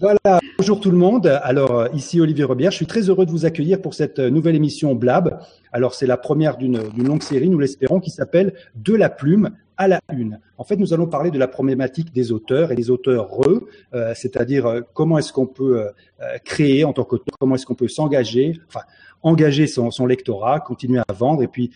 Voilà, bonjour tout le monde. Alors euh, ici Olivier Rebière, je suis très heureux de vous accueillir pour cette euh, nouvelle émission Blab. Alors c'est la première d'une longue série, nous l'espérons, qui s'appelle De la plume à la une. En fait, nous allons parler de la problématique des auteurs et des auteurs re, euh, c'est-à-dire comment est-ce qu'on peut créer en tant qu'auteur, comment est-ce qu'on peut s'engager, enfin engager son, son, lectorat, continuer à vendre et puis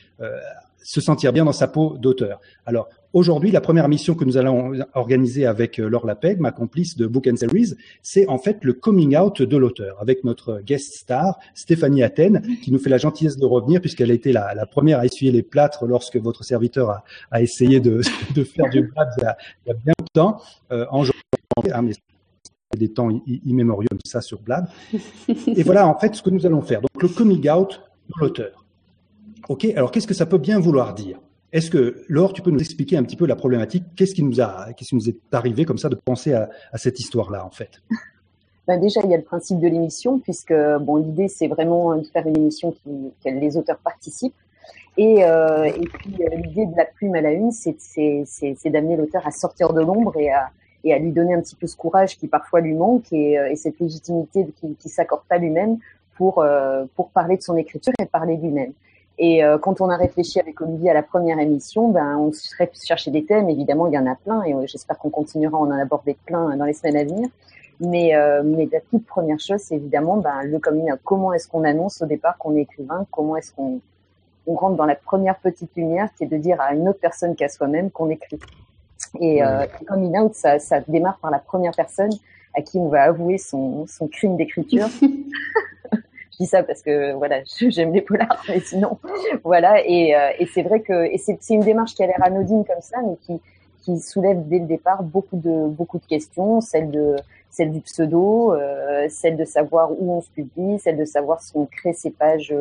se sentir bien dans sa peau d'auteur. Alors aujourd'hui, la première mission que nous allons organiser avec euh, Laure Lapeg, ma complice de Book and Series, c'est en fait le coming out de l'auteur, avec notre guest star Stéphanie Athènes, qui nous fait la gentillesse de revenir puisqu'elle a été la, première à essuyer les plâtres lorsque votre serviteur a, essayé de, faire du blab il y a, bien longtemps euh, en janvier. Hein, mais des temps immémoriaux ça sur Blab. Et voilà en fait ce que nous allons faire. Donc le coming out de l'auteur. Ok, alors qu'est-ce que ça peut bien vouloir dire? Est-ce que, Laure, tu peux nous expliquer un petit peu la problématique? Qu'est-ce qui nous a, qui nous est arrivé comme ça de penser à, cette histoire-là, en fait? Ben déjà, il y a le principe de l'émission, puisque bon, l'idée c'est vraiment de faire une émission qui, que les auteurs participent. Et, euh, puis l'idée de la plume à la une, c'est, d'amener l'auteur à sortir de l'ombre et à, lui donner un petit peu ce courage qui parfois lui manque et, euh, et cette légitimité qui, qui s'accorde pas lui-même pour euh, pour parler de son écriture et parler lui-même. Et euh, quand on a réfléchi avec Olivier à la première émission, ben, on serait chercher des thèmes. Évidemment, il y en a plein et j'espère qu'on continuera à en aborder plein dans les semaines à venir. Mais, euh, mais la toute première chose, c'est évidemment ben, le coming out. Comment est-ce qu'on annonce au départ qu'on est écrivain? Comment est-ce qu'on on rentre dans la première petite lumière qui est de dire à une autre personne qu'à soi-même qu'on écrit? Et euh, le coming out, ça, ça démarre par la première personne à qui on va avouer son, son crime d'écriture. dis ça parce que voilà, j'aime les polars, mais sinon, voilà. Et, euh, et c'est vrai que c'est une démarche qui a l'air anodine comme ça, mais qui qui soulève dès le départ beaucoup de beaucoup de questions, celle de celle du pseudo, euh, celle de savoir où on se publie, celle de savoir si on crée ses pages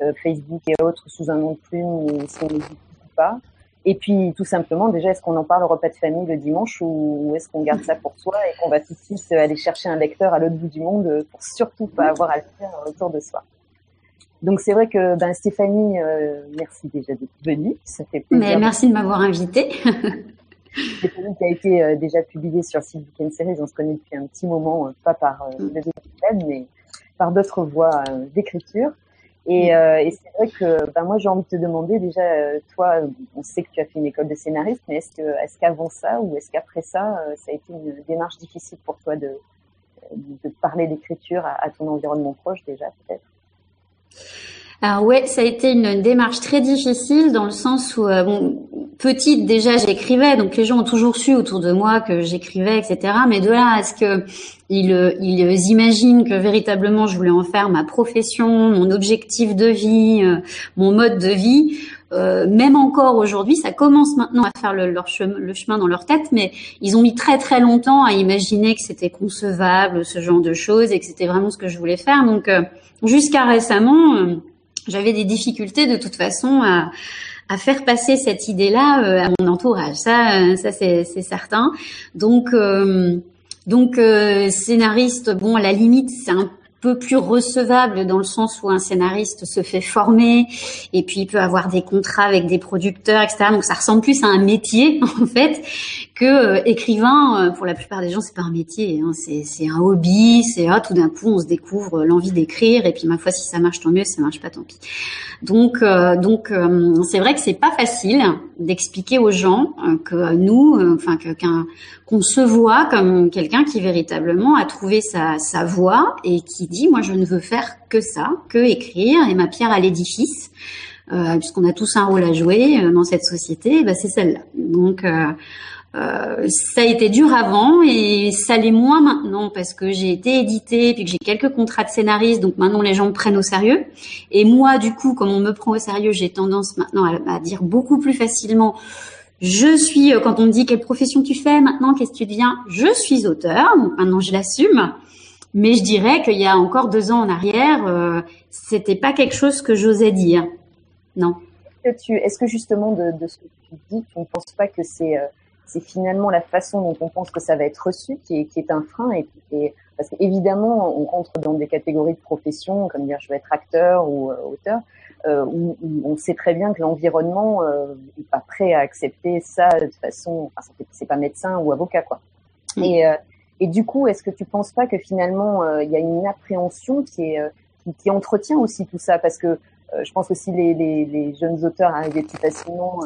euh, Facebook et autres sous un nom de plume ou si on les utilise pas. Et puis, tout simplement, déjà, est-ce qu'on en parle au repas de famille le dimanche ou est-ce qu'on garde ça pour soi et qu'on va tout de suite aller chercher un lecteur à l'autre bout du monde pour surtout pas avoir à le faire autour de soi? Donc, c'est vrai que ben, Stéphanie, euh, merci déjà d'être venue. Ça fait plaisir. Mais merci de m'avoir invitée. Stéphanie qui a été euh, déjà publiée sur Site Weekend Series. On se connaît depuis un petit moment, euh, pas par mm. le mais par d'autres voies d'écriture. Et, mm. euh, et c'est vrai que ben moi j'ai envie de te demander déjà, euh, toi, on sait que tu as fait une école de scénariste, mais est-ce que est-ce qu'avant ça ou est-ce qu'après ça, euh, ça a été une démarche difficile pour toi de de parler d'écriture à, à ton environnement proche déjà peut-être? Alors ouais, ça a été une démarche très difficile dans le sens où, euh, bon, petite déjà j'écrivais, donc les gens ont toujours su autour de moi que j'écrivais, etc. Mais de là à ce que ils, ils imaginent que véritablement je voulais en faire ma profession, mon objectif de vie, euh, mon mode de vie, euh, même encore aujourd'hui, ça commence maintenant à faire le, leur chemin, le chemin dans leur tête, mais ils ont mis très très longtemps à imaginer que c'était concevable, ce genre de choses, et que c'était vraiment ce que je voulais faire. Donc jusqu'à récemment j'avais des difficultés de toute façon à, à faire passer cette idée-là euh, à mon entourage. Ça, euh, ça c'est certain. Donc, euh, donc scénariste, bon, à la limite, c'est un peu plus recevable dans le sens où un scénariste se fait former et puis il peut avoir des contrats avec des producteurs, etc. Donc ça ressemble plus à un métier en fait que euh, écrivain. Euh, pour la plupart des gens, c'est pas un métier, hein. c'est un hobby. C'est ah tout d'un coup on se découvre l'envie d'écrire et puis ma foi si ça marche tant mieux, si ça marche pas tant pis. Donc euh, donc c'est vrai que c'est pas facile d'expliquer aux gens que nous, enfin que qu'un qu'on se voit comme quelqu'un qui véritablement a trouvé sa sa voie et qui dit moi je ne veux faire que ça, que écrire et ma pierre à l'édifice. Euh, puisqu'on a tous un rôle à jouer dans cette société, bah c'est celle-là. Donc, euh, euh, ça a été dur avant et ça l'est moins maintenant parce que j'ai été édité puis que j'ai quelques contrats de scénariste donc maintenant les gens me prennent au sérieux et moi du coup comme on me prend au sérieux j'ai tendance maintenant à, dire beaucoup plus facilement je suis quand on me dit quelle profession tu fais maintenant qu'est-ce que tu deviens je suis auteur donc maintenant je l'assume mais je dirais qu'il y a encore deux ans en arrière, euh, c'était pas quelque chose que j'osais dire. Non. Est-ce que, tu, est-ce que justement de, de, ce que tu dis, tu ne penses pas que c'est, euh, c'est finalement la façon dont on pense que ça va être reçu qui est, qui est un frein et, et parce qu'évidemment, on rentre dans des catégories de profession, comme dire je vais être acteur ou euh, auteur, euh, où, où, on sait très bien que l'environnement euh, est pas prêt à accepter ça de façon, enfin, c'est pas médecin ou avocat quoi. Mm. Et, Et du coup, est-ce que tu penses pas que finalement, euh, il y a une appréhension qui, est, qui, qui, entretient aussi tout ça? Parce que je pense aussi les, les, les jeunes auteurs arrivaient plus facilement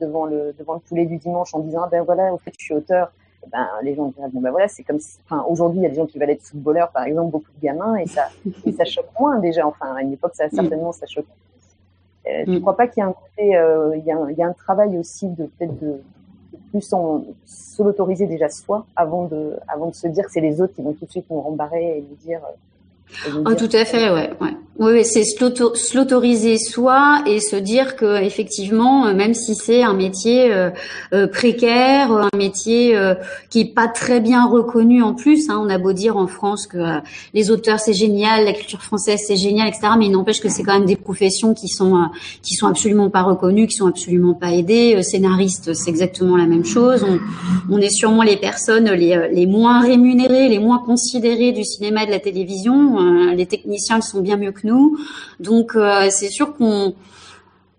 devant, le, devant le poulet du dimanche en disant ah ben voilà, au fait, je suis auteur. ben, les gens disent bon ben voilà, c'est comme si, enfin, aujourd'hui, il y a des gens qui veulent être footballeurs, par exemple, beaucoup de gamins, et ça, et ça choque moins déjà. Enfin, à une époque, ça certainement, ça choque euh, je ne crois pas qu'il y a un côté, euh, il, y a un, il y a un travail aussi de peut-être de, plus en se l'autoriser déjà soi avant de, avant de se dire que c'est les autres qui vont tout de suite nous rembarrer et nous dire. Euh, oh, tout à fait, ouais, ouais. Oui, c'est se l'autoriser soi et se dire que effectivement, euh, même si c'est un métier euh, euh, précaire, un métier qui est pas très bien reconnu en plus, hein, on a beau dire en France que les auteurs c'est génial, la culture française c'est génial, etc. Mais il n'empêche que c'est quand même des professions qui sont qui sont absolument pas reconnues, qui sont absolument pas aidées. Scénariste, c'est exactement la même chose. On, on, est sûrement les personnes les, les moins rémunérées, les moins considérées du cinéma et de la télévision. Les techniciens le sont bien mieux que nous. Donc euh, c'est sûr qu'on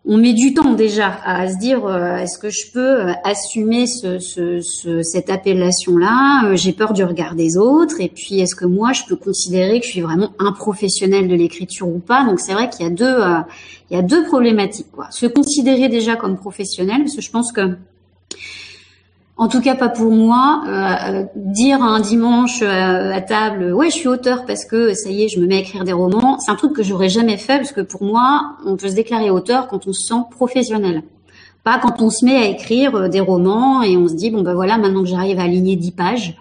on met du temps déjà à se dire euh, est-ce que je peux euh, assumer ce, ce, cette appellation-là? J'ai peur du regard des autres. Et puis est-ce que moi je peux considérer que je suis vraiment un professionnel de l'écriture ou pas? Donc c'est vrai qu'il y a deux il y a deux problématiques. Se considérer déjà comme professionnel, parce que je pense que en tout cas pas pour moi. Euh, dire un dimanche euh, à table, ouais, je suis auteur parce que ça y est, je me mets à écrire des romans, c'est un truc que j'aurais jamais fait parce que pour moi, on peut se déclarer auteur quand on se sent professionnel. Pas quand on se met à écrire euh, des romans et on se dit bon ben voilà, maintenant que j'arrive à aligner 10 pages,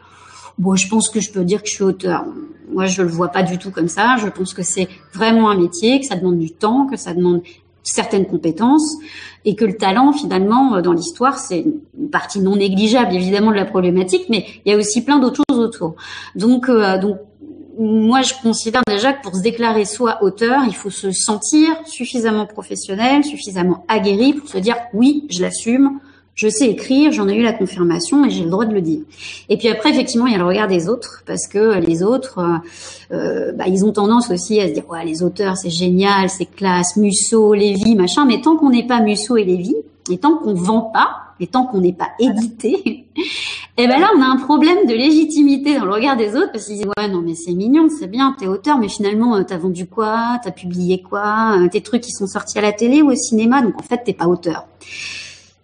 bon, je pense que je peux dire que je suis auteur. Moi, je le vois pas du tout comme ça. Je pense que c'est vraiment un métier, que ça demande du temps, que ça demande certaines compétences et que le talent finalement euh, dans l'histoire c'est une partie non négligeable évidemment de la problématique mais il y a aussi plein d'autres choses autour. Donc euh, donc moi je considère déjà que pour se déclarer soit auteur il faut se sentir suffisamment professionnel suffisamment aguerri pour se dire oui je l'assume je sais écrire, j'en ai eu la confirmation et j'ai le droit de le dire. Et puis après, effectivement, il y a le regard des autres, parce que les autres, euh, euh, bah, ils ont tendance aussi à se dire, ouais, les auteurs, c'est génial, c'est classe, Musso, Lévy, machin, mais tant qu'on n'est pas Musso et Lévy, et tant qu'on vend pas, et tant qu'on n'est pas édité, et eh ben là, on a un problème de légitimité dans le regard des autres, parce qu'ils disent, ouais, non, mais c'est mignon, c'est bien, t'es auteur, mais finalement, euh, t'as vendu quoi, t'as publié quoi, tes trucs qui sont sortis à la télé ou au cinéma, donc en fait, t'es pas auteur.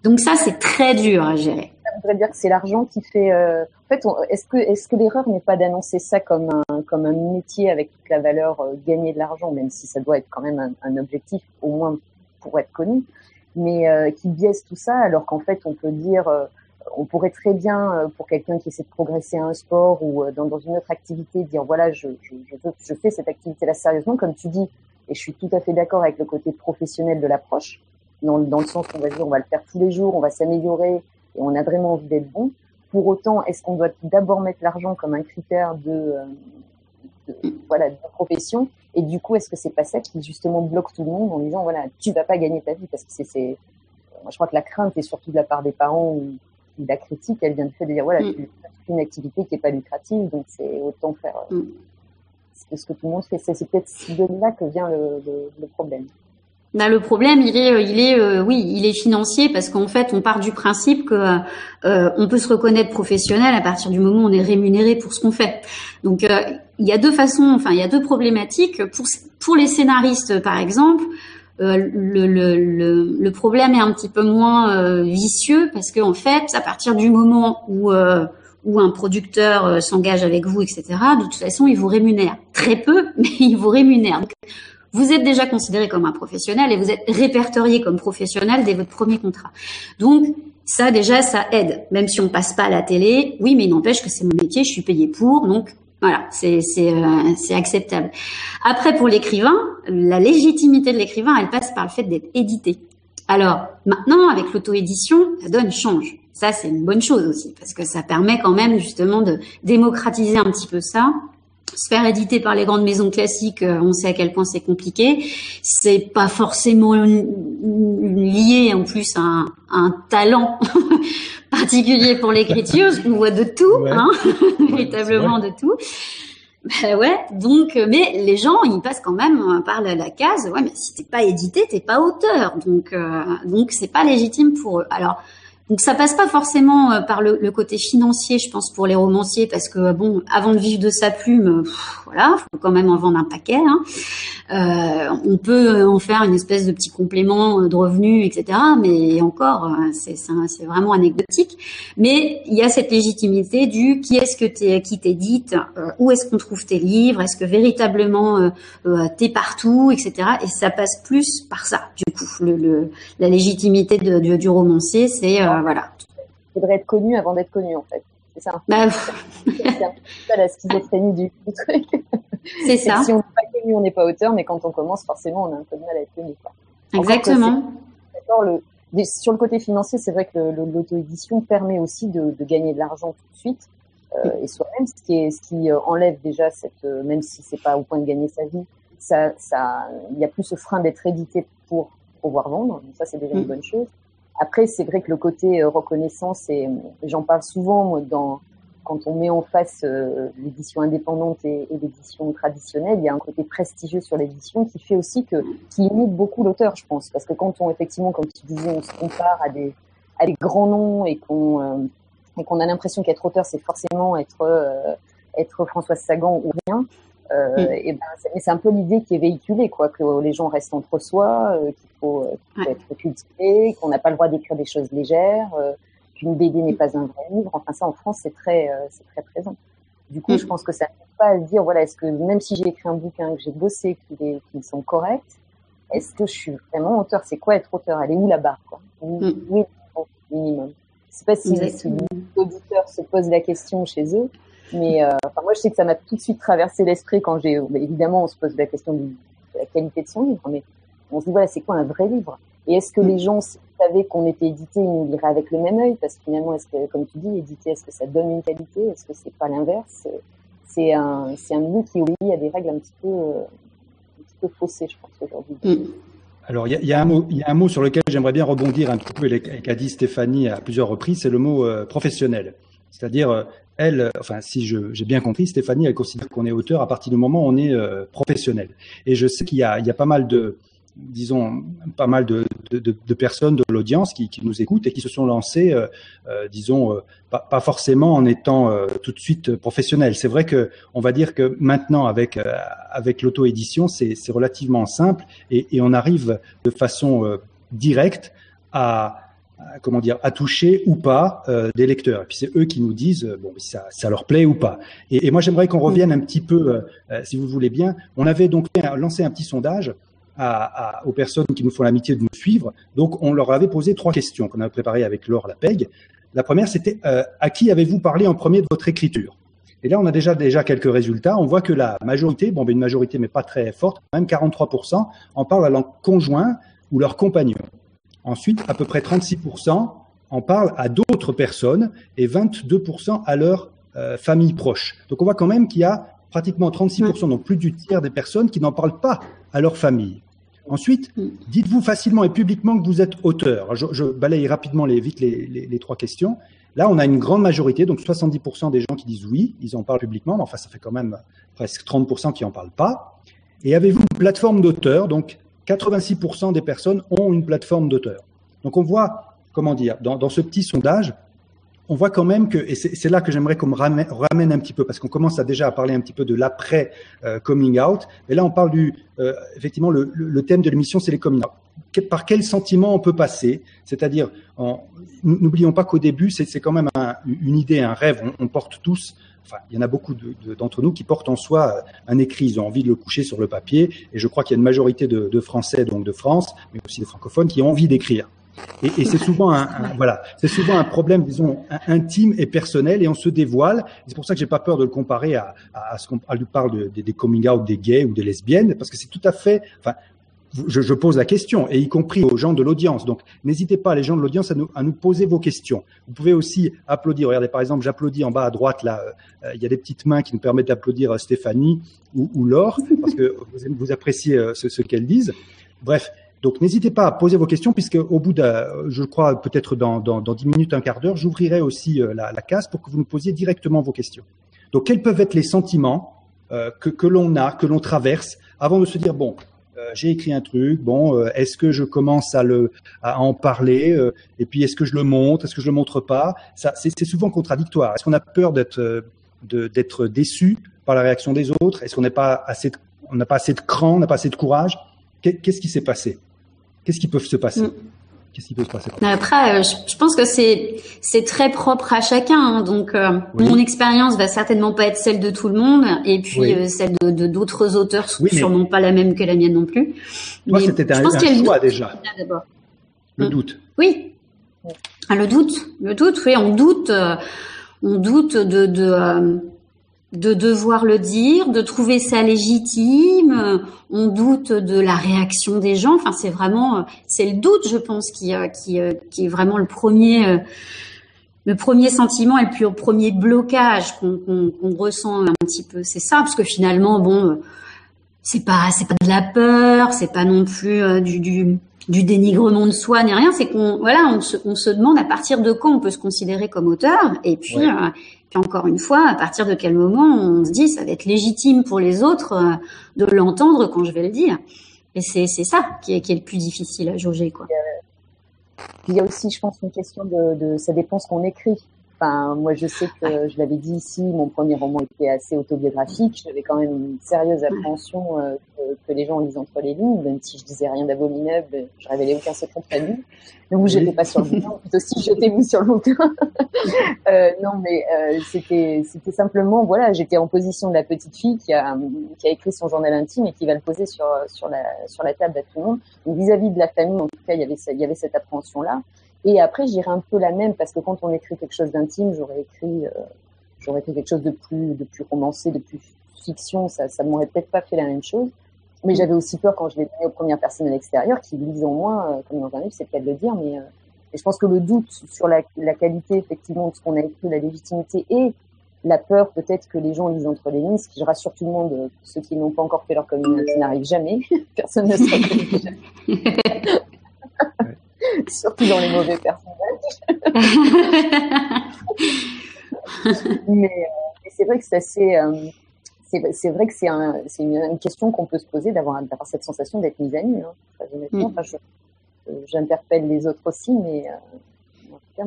Donc ça, c'est très dur à gérer. Ça voudrait dire que c'est l'argent qui fait. Euh... En fait, est-ce que est-ce que l'erreur n'est pas d'annoncer ça comme un comme un métier avec toute la valeur euh, gagner de l'argent, même si ça doit être quand même un, objectif au moins pour être connu, mais euh, qui biaise tout ça, alors qu'en fait, on peut dire, euh, on pourrait très bien pour quelqu'un qui essaie de progresser à un sport ou dans, une autre activité, dire voilà, je, je fais cette activité-là sérieusement, comme tu dis, et je suis tout à fait d'accord avec le côté professionnel de l'approche dans, dans le sens qu'on va dire on va le faire tous les jours, on va s'améliorer et on a vraiment envie d'être bon. Pour autant, est-ce qu'on doit d'abord mettre l'argent comme un critère de, euh, de, voilà de profession et du coup est-ce que c'est pas ça qui justement bloque tout le monde en disant voilà tu vas pas gagner ta vie parce que c'est moi je crois que la crainte est surtout de la part des parents ou, la critique elle vient de fait de dire voilà mm. tu fais une activité qui est pas lucrative donc c'est autant faire euh, mm. ce que tout le monde fait c'est peut-être de là que vient le, le, le problème bah, le problème, il est, euh, il est, euh, oui, il est financier parce qu'en fait, on part du principe que euh, on peut se reconnaître professionnel à partir du moment où on est rémunéré pour ce qu'on fait. Donc, il y a deux façons, enfin, il y a deux problématiques pour pour les scénaristes, par exemple. Le, le, le, le, problème est un petit peu moins vicieux parce qu'en fait, à partir du moment où où un producteur s'engage avec vous, etc., de toute façon, il vous rémunère. Très peu, mais il vous rémunère. Vous êtes déjà considéré comme un professionnel et vous êtes répertorié comme professionnel dès votre premier contrat. Donc, ça déjà, ça aide. Même si on passe pas à la télé, oui, mais n'empêche que c'est mon métier, je suis payé pour, donc voilà, c'est euh, c'est acceptable. Après, pour l'écrivain, la légitimité de l'écrivain, elle passe par le fait d'être édité. Alors maintenant, avec l'auto-édition, la donne change. Ça, c'est une bonne chose aussi parce que ça permet quand même justement de démocratiser un petit peu ça se faire éditer par les grandes maisons classiques, euh, on sait à quel point c'est compliqué. C'est pas forcément lié en plus à un, un talent particulier pour l'écriture. On voit de tout, hein, véritablement de tout. Ben ouais, donc, euh, mais les gens, ils passent quand même euh, par la, la case. Ouais, mais si t'es pas édité, t'es pas auteur, donc donc c'est pas légitime pour eux. Alors Donc ça passe pas forcément euh, par le, côté financier, je pense, pour les romanciers, parce que bon, avant de vivre de sa plume, voilà, faut quand même en vendre un paquet. Hein. Euh, on peut en faire une espèce de petit complément de revenus, etc. Mais encore, euh, c'est vraiment anecdotique. Mais il y a cette légitimité du qui est-ce que t'es qui t'édite, euh, où est-ce qu'on trouve tes livres, est-ce que véritablement euh, euh, t'es partout, etc. Et ça passe plus par ça, du coup, la légitimité du romancier, c'est voilà. Il faudrait être connu avant d'être connu, en fait. C'est ça. Bah, c'est ça la schizophrénie du, truc. C'est ça. Si on n'est pas connu, on n'est pas auteur, mais quand on commence, forcément, on a un peu de mal à être connu. Quoi. Exactement. Le, sur le côté financier, c'est vrai que l'auto-édition permet aussi de, de, gagner de l'argent tout de suite euh, et soi-même, ce qui, est, ce qui euh, enlève déjà cette, euh, même si c'est pas au point de gagner sa vie, ça, ça, il y a plus ce frein d'être édité pour pouvoir vendre. Donc ça, c'est déjà une mm. bonne chose. Après, c'est vrai que le côté reconnaissance, et j'en parle souvent quand on met en face euh, l'édition indépendante et, l'édition traditionnelle, il y a un côté prestigieux sur l'édition qui fait aussi que qui imite beaucoup l'auteur, je pense, parce que quand on effectivement, comme tu disais, on se compare à des grands noms et qu'on euh, et qu'on a l'impression qu'être auteur c'est forcément être euh, être Françoise Sagan ou rien. Euh, et ben, c'est un peu l'idée qui est véhiculée, quoi, que les gens restent entre soi, qu'il faut, faut, être cultivé, qu'on n'a pas le droit d'écrire des choses légères, une BD n'est pas un vrai livre. Enfin, ça, en France, c'est très, euh, c'est très présent. Du coup, je mm. pense que ça ne pas à se dire, voilà, est-ce que même si j'ai écrit un bouquin, que j'ai bossé, qu'il qu'ils sont corrects, est-ce que je suis vraiment auteur? C'est quoi être auteur? Elle est où la barre quoi? Oui, mm. minimum? Je sais pas si, si auditeurs se posent la question chez eux, mais euh, enfin, moi, je sais que ça m'a tout de suite traversé l'esprit quand j'ai, évidemment, on se pose la question de la qualité de son livre, mais on se dit, voilà, c'est quoi un vrai livre? Et est-ce que mm. les gens, savait qu'on était édité, il nous lirait avec le même œil, parce que finalement, est-ce que, comme tu dis, éditer, est-ce que ça donne une qualité? Est-ce que c'est pas l'inverse? C'est un, c'est un milieu qui obéit à des règles un petit peu, un petit peu faussées, je pense, aujourd'hui. Mm. Alors, il y, y, a un mot, il y a un mot sur lequel j'aimerais bien rebondir un petit peu, et qu'a dit Stéphanie à plusieurs reprises, c'est le mot euh, professionnel. C'est-à-dire, euh, enfin, si j'ai bien compris, Stéphanie, elle considère qu'on est auteur à partir du moment où on est euh, professionnel. Et je sais qu'il y a, pas mal de, disons, pas mal de, personnes de l'audience qui, nous écoutent et qui se sont lancées, euh, euh disons, pas, forcément en étant tout de suite professionnels. C'est vrai que on va dire que maintenant, avec l'auto-édition, c'est relativement simple et, on arrive de façon directe à comment dire, à toucher ou pas euh, des lecteurs. Et puis c'est eux qui nous disent bon ça, ça leur plaît ou pas. Et, et moi j'aimerais qu'on revienne un petit peu, si vous voulez bien. On avait donc lancé un petit sondage à, à, aux personnes qui nous font l'amitié de nous suivre. Donc, on leur avait posé trois questions qu'on avait préparées avec Laure Lapeg. La première, c'était euh, à qui avez-vous parlé en premier de votre écriture? Et là, on a déjà déjà quelques résultats. On voit que la majorité, bon, ben une majorité, mais pas très forte, même 43%, en parlent à leur conjoint ou leur compagnon. Ensuite, à peu près 36% en parlent à d'autres personnes et 22% à leur euh, famille proche. Donc, on voit quand même qu'il y a pratiquement 36%, donc plus du tiers des personnes qui n'en parlent pas à leur famille. Ensuite, dites-vous facilement et publiquement que vous êtes auteur. Je, balaye rapidement les, vite les, trois questions. Là, on a une grande majorité, donc 70% des gens qui disent oui, ils en parlent publiquement, mais enfin, ça fait quand même presque 30% qui en parlent pas. Et avez-vous une plateforme d'auteur Donc, 86% des personnes ont une plateforme d'auteur. Donc, on voit, comment dire, dans, ce petit sondage, on voit quand même que, et c'est là que j'aimerais qu'on ramène, un petit peu, parce qu'on commence déjà à parler un petit peu de l'après euh, coming out, et là on parle du, euh, effectivement, le, thème de l'émission, c'est les coming out. par quel sentiment on peut passer? C'est-à-dire, n'oublions pas qu'au début, c'est quand même une idée, un rêve, on, porte tous, il y en a beaucoup d'entre nous qui portent en soi un écrit, ils ont envie de le coucher sur le papier, et je crois qu'il y a une majorité de, de Français, donc de France, mais aussi des francophones, qui ont envie d'écrire. Et, c'est souvent un, voilà, c'est souvent un problème, disons, intime et personnel, et on se dévoile. C'est pour ça que j'ai pas peur de le comparer à, à, ce qu'on parle de, des coming out des gays ou des lesbiennes, parce que c'est tout à fait, je, je, pose la question, et y compris aux gens de l'audience. Donc, n'hésitez pas, les gens de l'audience, à nous, à nous poser vos questions. Vous pouvez aussi applaudir. Regardez, par exemple, j'applaudis en bas à droite, là, euh, il y a des petites mains qui nous permettent d'applaudir euh, Stéphanie ou, ou Laure, parce que vous, vous appréciez euh, ce, ce qu'elles disent. Bref, donc n'hésitez pas à poser vos questions, puisque au bout de, je crois peut-être dans, dans, dans 10 minutes, un quart d'heure, j'ouvrirai aussi la, la, case pour que vous nous posiez directement vos questions. Donc quels peuvent être les sentiments euh, que, que l'on a, que l'on traverse, avant de se dire, bon, euh, j'ai écrit un truc, bon, euh, est-ce que je commence à le à en parler euh, et puis est-ce que je le montre, est-ce que je le montre pas? Ça, c'est souvent contradictoire. Est-ce qu'on a peur d'être d'être déçu par la réaction des autres? Est-ce qu'on n'a pas assez de, on n'a pas assez de cran, on n'a pas assez de courage? Qu'est-ce qui s'est passé? Qu'est-ce qui peut se passer? Mm. Qu'est-ce qui peut se passer Après, euh, je, pense que c'est c'est très propre à chacun. Hein. donc, euh, mon expérience va certainement pas être celle de tout le monde, et puis euh, celle de d'autres auteurs sûrement pas la même que la mienne non plus. Toi, c'était un, un choix déjà. Le mm. doute. Oui. Ah, le doute, le doute. Oui, on doute, on doute de, de de devoir le dire, de trouver ça légitime. On doute de la réaction des gens. Enfin, c'est vraiment, c'est le doute, je pense, qui, euh, qui, euh, qui est vraiment le premier, euh, le premier sentiment et puis le premier blocage qu'on ressent un petit peu. C'est ça, parce que finalement, bon, c'est pas, c'est pas de la peur, c'est pas non plus du, du, du dénigrement de soi ni rien. C'est qu'on, voilà, on se, on se demande à partir de quand on peut se considérer comme auteur. Et puis, encore une fois, à partir de quel moment on se dit ça va être légitime pour les autres euh, de l'entendre quand je vais le dire. Et c'est ça qui est, qui est le plus difficile à jauger. Quoi. Il y a aussi, je pense, une question de, de ça dépend ce qu'on écrit. Enfin, moi, je sais que je l'avais dit ici, mon premier roman était assez autobiographique. J'avais quand même une sérieuse appréhension euh, que, les gens lisent entre les lignes, même si je disais rien d'abominable, je révélais aucun secret de famille. Donc, vous jetez pas sur le bouquin, plutôt si jetez-vous sur le bouquin. euh, non, mais euh, c'était simplement, voilà, j'étais en position de la petite fille qui a écrit son journal intime et qui va le poser sur la table à tout le monde. Donc, vis-à-vis -vis de la famille, en tout cas, il y avait cette appréhension là. Et après, j'irai un peu la même parce que quand on écrit quelque chose d'intime, j'aurais écrit, euh, j'aurais écrit quelque chose de plus, de plus romancé, de plus fiction. Ça, ça m'aurait peut-être pas fait la même chose. Mais j'avais aussi peur quand je l'ai donné aux premières personnes à l'extérieur qui lisent en moi, euh, comme dans un livre, c'est peut-être de le dire, mais euh, et je pense que le doute sur la, la qualité effectivement de ce qu'on a écrit, la légitimité et la peur peut-être que les gens lisent entre les lignes, ce qui rassure tout le monde, euh, ceux qui n'ont pas encore fait leur communion, qui n'arrive jamais, personne ne sera jamais. surtout dans les mauvais personnages. mais, euh, c'est vrai que c'est assez. Euh, c'est vrai que c'est un, une, question qu'on peut se poser d'avoir cette sensation d'être mise à nu. Hein, honnêtement. Mm. Enfin, J'interpelle les autres aussi, mais euh,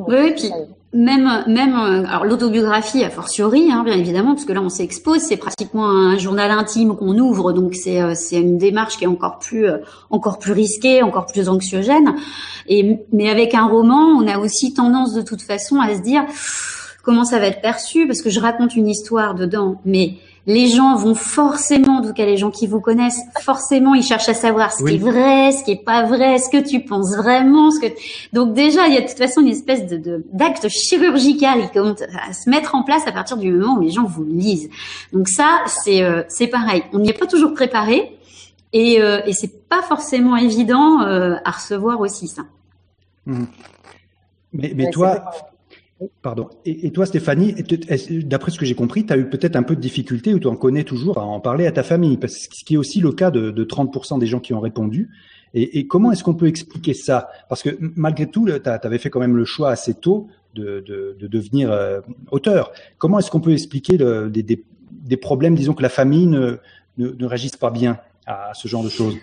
oui, puis même, même euh, alors l'autobiographie a fortiori, hein, bien évidemment, parce que là on s'expose, c'est pratiquement un journal intime qu'on ouvre, donc c'est euh, c'est une démarche qui est encore plus euh, encore plus risquée, encore plus anxiogène. Et mais avec un roman, on a aussi tendance de toute façon à se dire comment ça va être perçu, parce que je raconte une histoire dedans, mais les gens vont forcément, en tout cas les gens qui vous connaissent, forcément ils cherchent à savoir ce qui est vrai, ce qui est pas vrai, ce que tu penses vraiment, ce que donc déjà il y a de toute façon une espèce de d'acte chirurgical qui commence à se mettre en place à partir du moment où les gens vous lisent. Donc ça c'est euh, c'est pareil, on n'y est pas toujours préparé et euh, et c'est pas forcément évident euh, à recevoir aussi ça. Mmh. Mais, mais toi, Pardon. Et, toi, Stéphanie, d'après ce que j'ai compris, tu as eu peut-être un peu de difficulté ou tu en connais toujours à en parler à ta famille, parce ce qui est aussi le cas de, de 30% des gens qui ont répondu. Et, comment est-ce qu'on peut expliquer ça? Parce que malgré tout, tu avais fait quand même le choix assez tôt de, de, de devenir euh, auteur. Comment est-ce qu'on peut expliquer des, problèmes, disons que la famille ne, ne, ne réagisse pas bien à ce genre de choses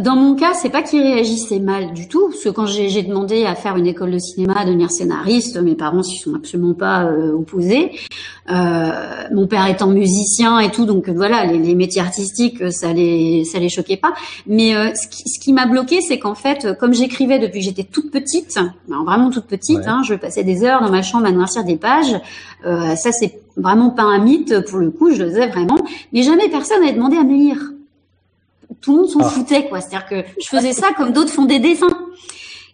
dans mon cas, c'est pas qu'il réagissait mal du tout, parce que quand j'ai demandé à faire une école de cinéma, à devenir scénariste, mes parents s'y sont absolument pas euh, opposés. Euh, mon père étant musicien et tout, donc voilà, les, les, métiers artistiques, ça les ça les choquait pas. Mais euh, ce qui, ce qui m'a bloqué, c'est qu'en fait, comme j'écrivais depuis que j'étais toute petite, vraiment toute petite, hein, je passais des heures dans ma chambre à noircir des pages. Euh, ça, c'est vraiment pas un mythe pour le coup, je le faisais vraiment. Mais jamais personne n'avait demandé à me lire tout le monde s'en ah. foutait, quoi. C'est-à-dire que je faisais ça comme d'autres font des dessins.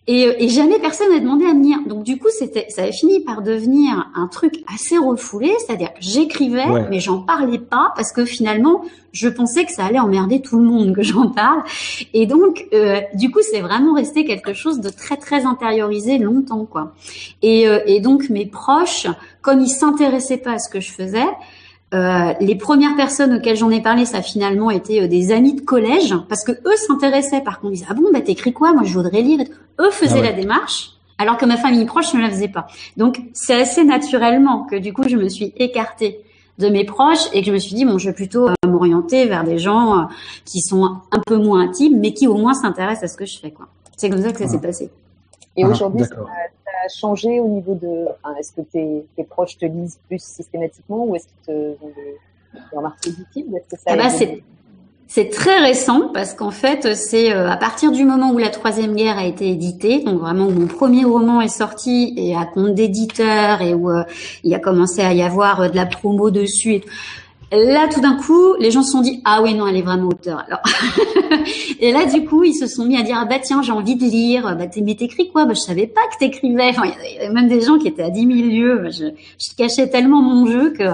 Et, euh, et jamais personne n'a demandé à venir. Donc du coup, c'était, ça a fini par devenir un truc assez refoulé, c'est-à-dire que j'écrivais, mais j'en parlais pas parce que finalement, je pensais que ça allait emmerder tout le monde que j'en parle. Et donc, euh, du coup, c'est vraiment resté quelque chose de très très intériorisé longtemps, quoi. Et, euh, et donc mes proches, comme ils s'intéressaient pas à ce que je faisais, euh, les premières personnes auxquelles j'en ai parlé, ça a finalement été euh, des amis de collège, parce que eux s'intéressaient. Par contre, ils disaient ah bon, bah t'écris quoi? Moi, je voudrais lire. Eux faisaient ah la démarche, alors que ma famille proche ne la faisait pas. Donc, c'est assez naturellement que du coup, je me suis écartée de mes proches et que je me suis dit bon, je vais plutôt euh, m'orienter vers des gens qui sont un peu moins intimes, mais qui au moins s'intéressent à ce que je fais. Quoi. C'est comme ça que ça s'est passé. Et aujourd'hui, ça, a changé au niveau de. est-ce que tes, tes, proches te lisent plus systématiquement ou est-ce qu'ils te ont des, remarques positives Est-ce que ça ah bah, c'est très récent parce qu'en fait, c'est euh, à partir du moment où la troisième guerre a été éditée, donc vraiment où mon premier roman est sorti et à compte d'éditeur et où euh, il a commencé à y avoir euh, de la promo dessus et tout. Là, tout d'un coup, les gens se sont dit ah oui non, elle est vraiment auteur. Alors et là, du coup, ils se sont mis à dire ah bah tiens, j'ai envie de lire. Bah mais t'écris quoi? Bah je savais pas que t'écrivais. Enfin, y avait même des gens qui étaient à 10 000 lieues. Je, je cachais tellement mon jeu que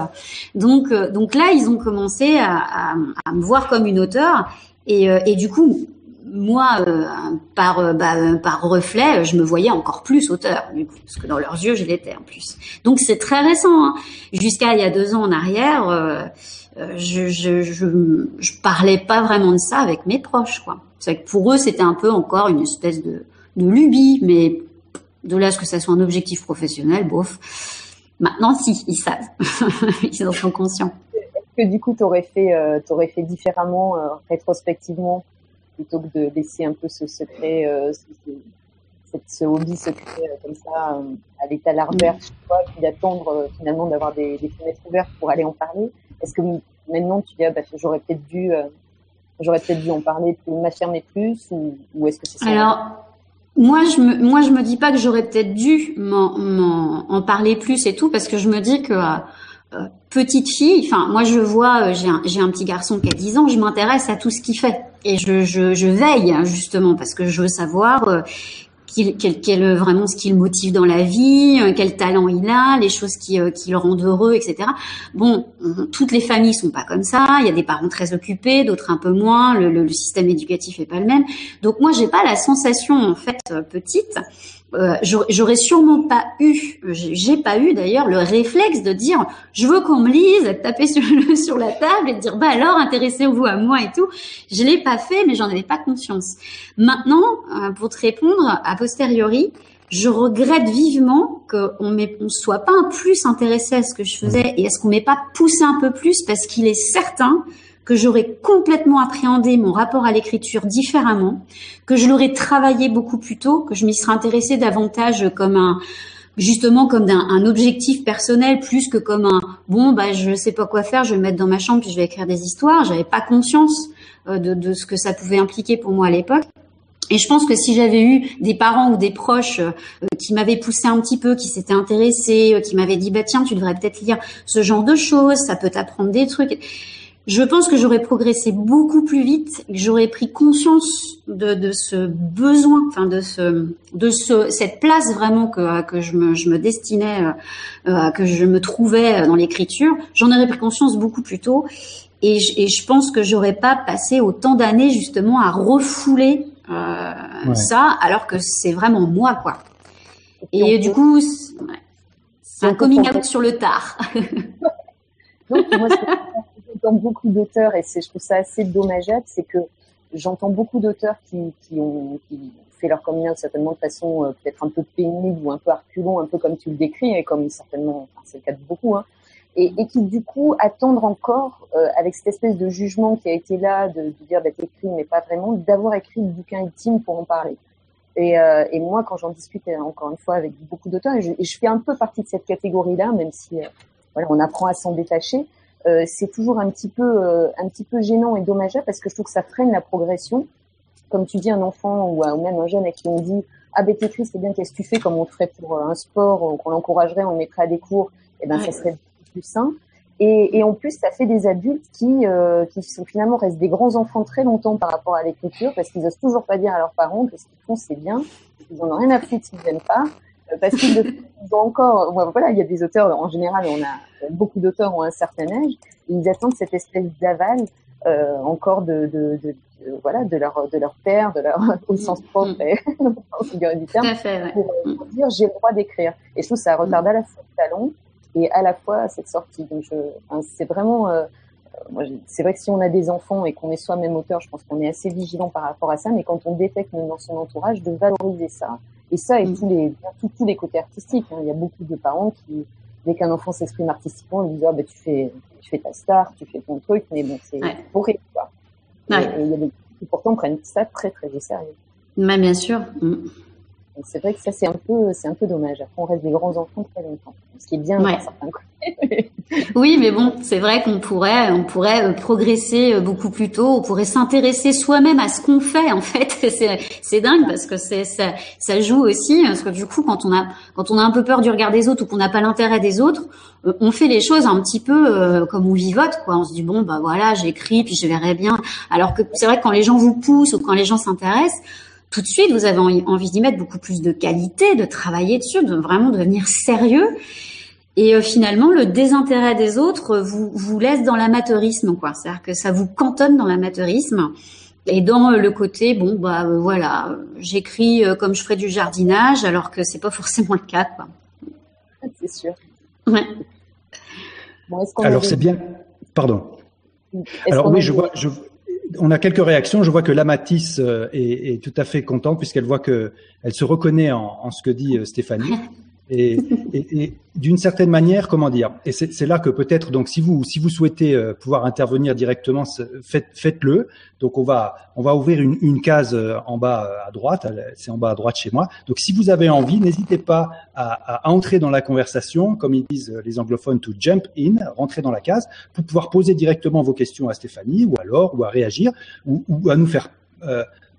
donc euh, donc là, ils ont commencé à, à, à me voir comme une auteure. Et, euh, et du coup, moi, euh, par euh, bah, par reflet, je me voyais encore plus auteur, du coup, parce que dans leurs yeux, je l'étais en plus. Donc c'est très récent. Hein. Jusqu'à il y a deux ans en arrière, euh, je, je, parlais pas vraiment de ça avec mes proches, quoi. C'est que pour eux, c'était un peu encore une espèce de, lubie, mais de là à ce que ça soit un objectif professionnel, bof. Maintenant, si, ils savent, ils en sont conscients. Est-ce que du coup, tu aurais fait, euh, fait différemment rétrospectivement plutôt que de laisser un peu ce secret, euh, ce, ce, hobby secret euh, comme ça euh, à l'état larvaire chez toi, puis d'attendre finalement d'avoir des, des, fenêtres ouvertes pour aller en parler. Est-ce que maintenant tu dis ah, bah, j'aurais peut-être dû j'aurais peut-être dû en parler, m'affirmer plus, ou, ou est-ce que c'est ça? Alors, moi, je me, moi, je me dis pas que j'aurais peut-être dû m'en, en parler plus et tout, parce que je me dis que petite fille, enfin moi je vois, euh, j'ai un, un petit garçon qui a 10 ans, je m'intéresse à tout ce qu'il fait et je, je, je veille hein, justement parce que je veux savoir euh, quel, quel, quel, vraiment ce qui le motive dans la vie, quel talent il a, les choses qui, qui le rendent heureux, etc. Bon, toutes les familles sont pas comme ça. Il y a des parents très occupés, d'autres un peu moins. Le, le, le système éducatif est pas le même. Donc moi, j'ai pas la sensation en fait petite euh, j'aurais sûrement pas eu, j'ai pas eu d'ailleurs le réflexe de dire je veux qu'on me lise, de taper sur, sur la table et de dire bah alors intéressez-vous à moi et tout. Je l'ai pas fait, mais j'en avais pas conscience. Maintenant, euh, pour te répondre a posteriori, je regrette vivement qu'on ne soit pas un plus intéressé à ce que je faisais et à ce qu'on m'ait pas poussé un peu plus parce qu'il est certain que j'aurais complètement appréhendé mon rapport à l'écriture différemment, que je l'aurais travaillé beaucoup plus tôt, que je m'y serais intéressée davantage comme un justement comme un objectif personnel plus que comme un bon bah je sais pas quoi faire, je vais me mettre dans ma chambre puis je vais écrire des histoires. J'avais pas conscience euh, de, de ce que ça pouvait impliquer pour moi à l'époque. Et je pense que si j'avais eu des parents ou des proches euh, qui m'avaient poussé un petit peu, qui s'étaient intéressés, euh, qui m'avaient dit bah tiens tu devrais peut-être lire ce genre de choses, ça peut t'apprendre des trucs je pense que j'aurais progressé beaucoup plus vite, que j'aurais pris conscience de, de, ce besoin, enfin de ce, de ce, cette place vraiment que, que je me, je me destinais, euh, euh que je me trouvais dans l'écriture. J'en aurais pris conscience beaucoup plus tôt, et je, et je pense que j'aurais pas passé autant d'années justement à refouler euh, ça, alors que c'est vraiment moi, quoi. Et, du coup, c'est un coming out sur le tard. beaucoup d'auteurs, et je trouve ça assez dommageable, c'est que j'entends beaucoup d'auteurs qui, qui, ont, qui fait leur coming certainement de façon euh, peut-être un peu pénible ou un peu arculon, un peu comme tu le décris, et comme certainement, c'est le cas de beaucoup, hein, et, qui du coup attendent encore, euh, avec cette espèce de jugement qui a été là, de, dire d'être écrit, mais pas vraiment, d'avoir écrit le bouquin ultime pour en parler. Et, euh, et moi, quand j'en discute encore une fois avec beaucoup d'auteurs, et je, fais un peu partie de cette catégorie-là, même si voilà, on apprend à s'en détacher, euh, c'est toujours un petit peu euh, un petit peu gênant et dommageable parce que je trouve que ça freine la progression. Comme tu dis, un enfant ou, même un jeune à qui on dit ah ben t'écris c'est bien qu'est-ce que tu fais comme on le ferait pour euh, un sport qu'on l'encouragerait on mettrait à des cours? Et eh ben ça serait plus sain. Et, et, en plus ça fait des adultes qui qui sont finalement restent des grands enfants très longtemps par rapport à l'écriture parce qu'ils osent toujours pas dire à leurs parents que ce qu'ils font c'est bien. Ils en ont rien à foutre s'ils n'aiment pas parce qu'ils ont encore, voilà, il y a des auteurs, en général, on a beaucoup d'auteurs ont un certain âge, ils attendent cette espèce d'aval euh, encore de, de, de, voilà, de leur, de leur père, de leur, au mm. sens propre mm. et au figure du terme, fait, pour, pour, dire j'ai le droit d'écrire. Et je trouve ça retarde à la fois le talent et à la fois cette sortie. Donc, enfin, c'est vraiment, euh, c'est vrai que si on a des enfants et qu'on est soi-même auteur, je pense qu'on est assez vigilant par rapport à ça, mais quand on détecte dans son entourage, de valoriser ça et ça, et mm. tous les tous, tous les côtés artistiques. Hein. Il y a beaucoup de parents qui dès qu'un enfant s'exprime artistiquement, lui dit ah, bah, tu fais tu fais ta star, tu fais ton truc, mais bon c'est quoi. Et, il y a des qui pourtant prennent ça très très au sérieux. Mais bien sûr. C'est vrai que ça c'est un peu c'est un peu dommage. Après on reste des grands enfants très longtemps, ce qui est bien ouais. oui, mais bon, c'est vrai qu'on pourrait on pourrait euh, progresser euh, beaucoup plus tôt. On pourrait s'intéresser soi-même à ce qu'on fait. En fait, c'est c'est dingue parce que c'est ça ça joue aussi parce que du coup quand on a quand on a un peu peur du regard des autres ou qu'on n'a pas l'intérêt des autres, euh, on fait les choses un petit peu comme on vivote quoi. On se dit bon bah voilà j'écris puis je verrai bien. Alors que c'est vrai que quand les gens vous poussent ou quand les gens s'intéressent tout de suite, vous avez envie d'y mettre beaucoup plus de qualité, de travailler dessus, de vraiment devenir sérieux. Et euh, finalement, le désintérêt des autres vous, vous laisse dans l'amateurisme, quoi. C'est-à-dire que ça vous cantonne dans l'amateurisme. Et dans euh, le côté, bon, bah euh, voilà, j'écris comme je ferais du jardinage, alors que c'est pas forcément le cas, quoi. C'est sûr. Ouais. alors c'est bien. Pardon. Alors oui, je vois, je, on a quelques réactions. Je vois que Lamatisse euh, est, est tout à fait contente puisqu'elle voit que elle se reconnaît en, en ce que dit euh, Stéphanie. Et, et, et d'une certaine manière, comment dire Et c'est là que peut-être, donc, si vous si vous souhaitez euh, pouvoir intervenir directement, faites faites-le. Donc, on va on va ouvrir une, une case euh, en bas euh, à droite. C'est en bas à droite chez moi. Donc, si vous avez envie, n'hésitez pas à, à, entrer dans la conversation, comme ils disent les anglophones, to jump in, rentrer dans la case pour pouvoir poser directement vos questions à Stéphanie ou alors ou à réagir ou, ou à nous faire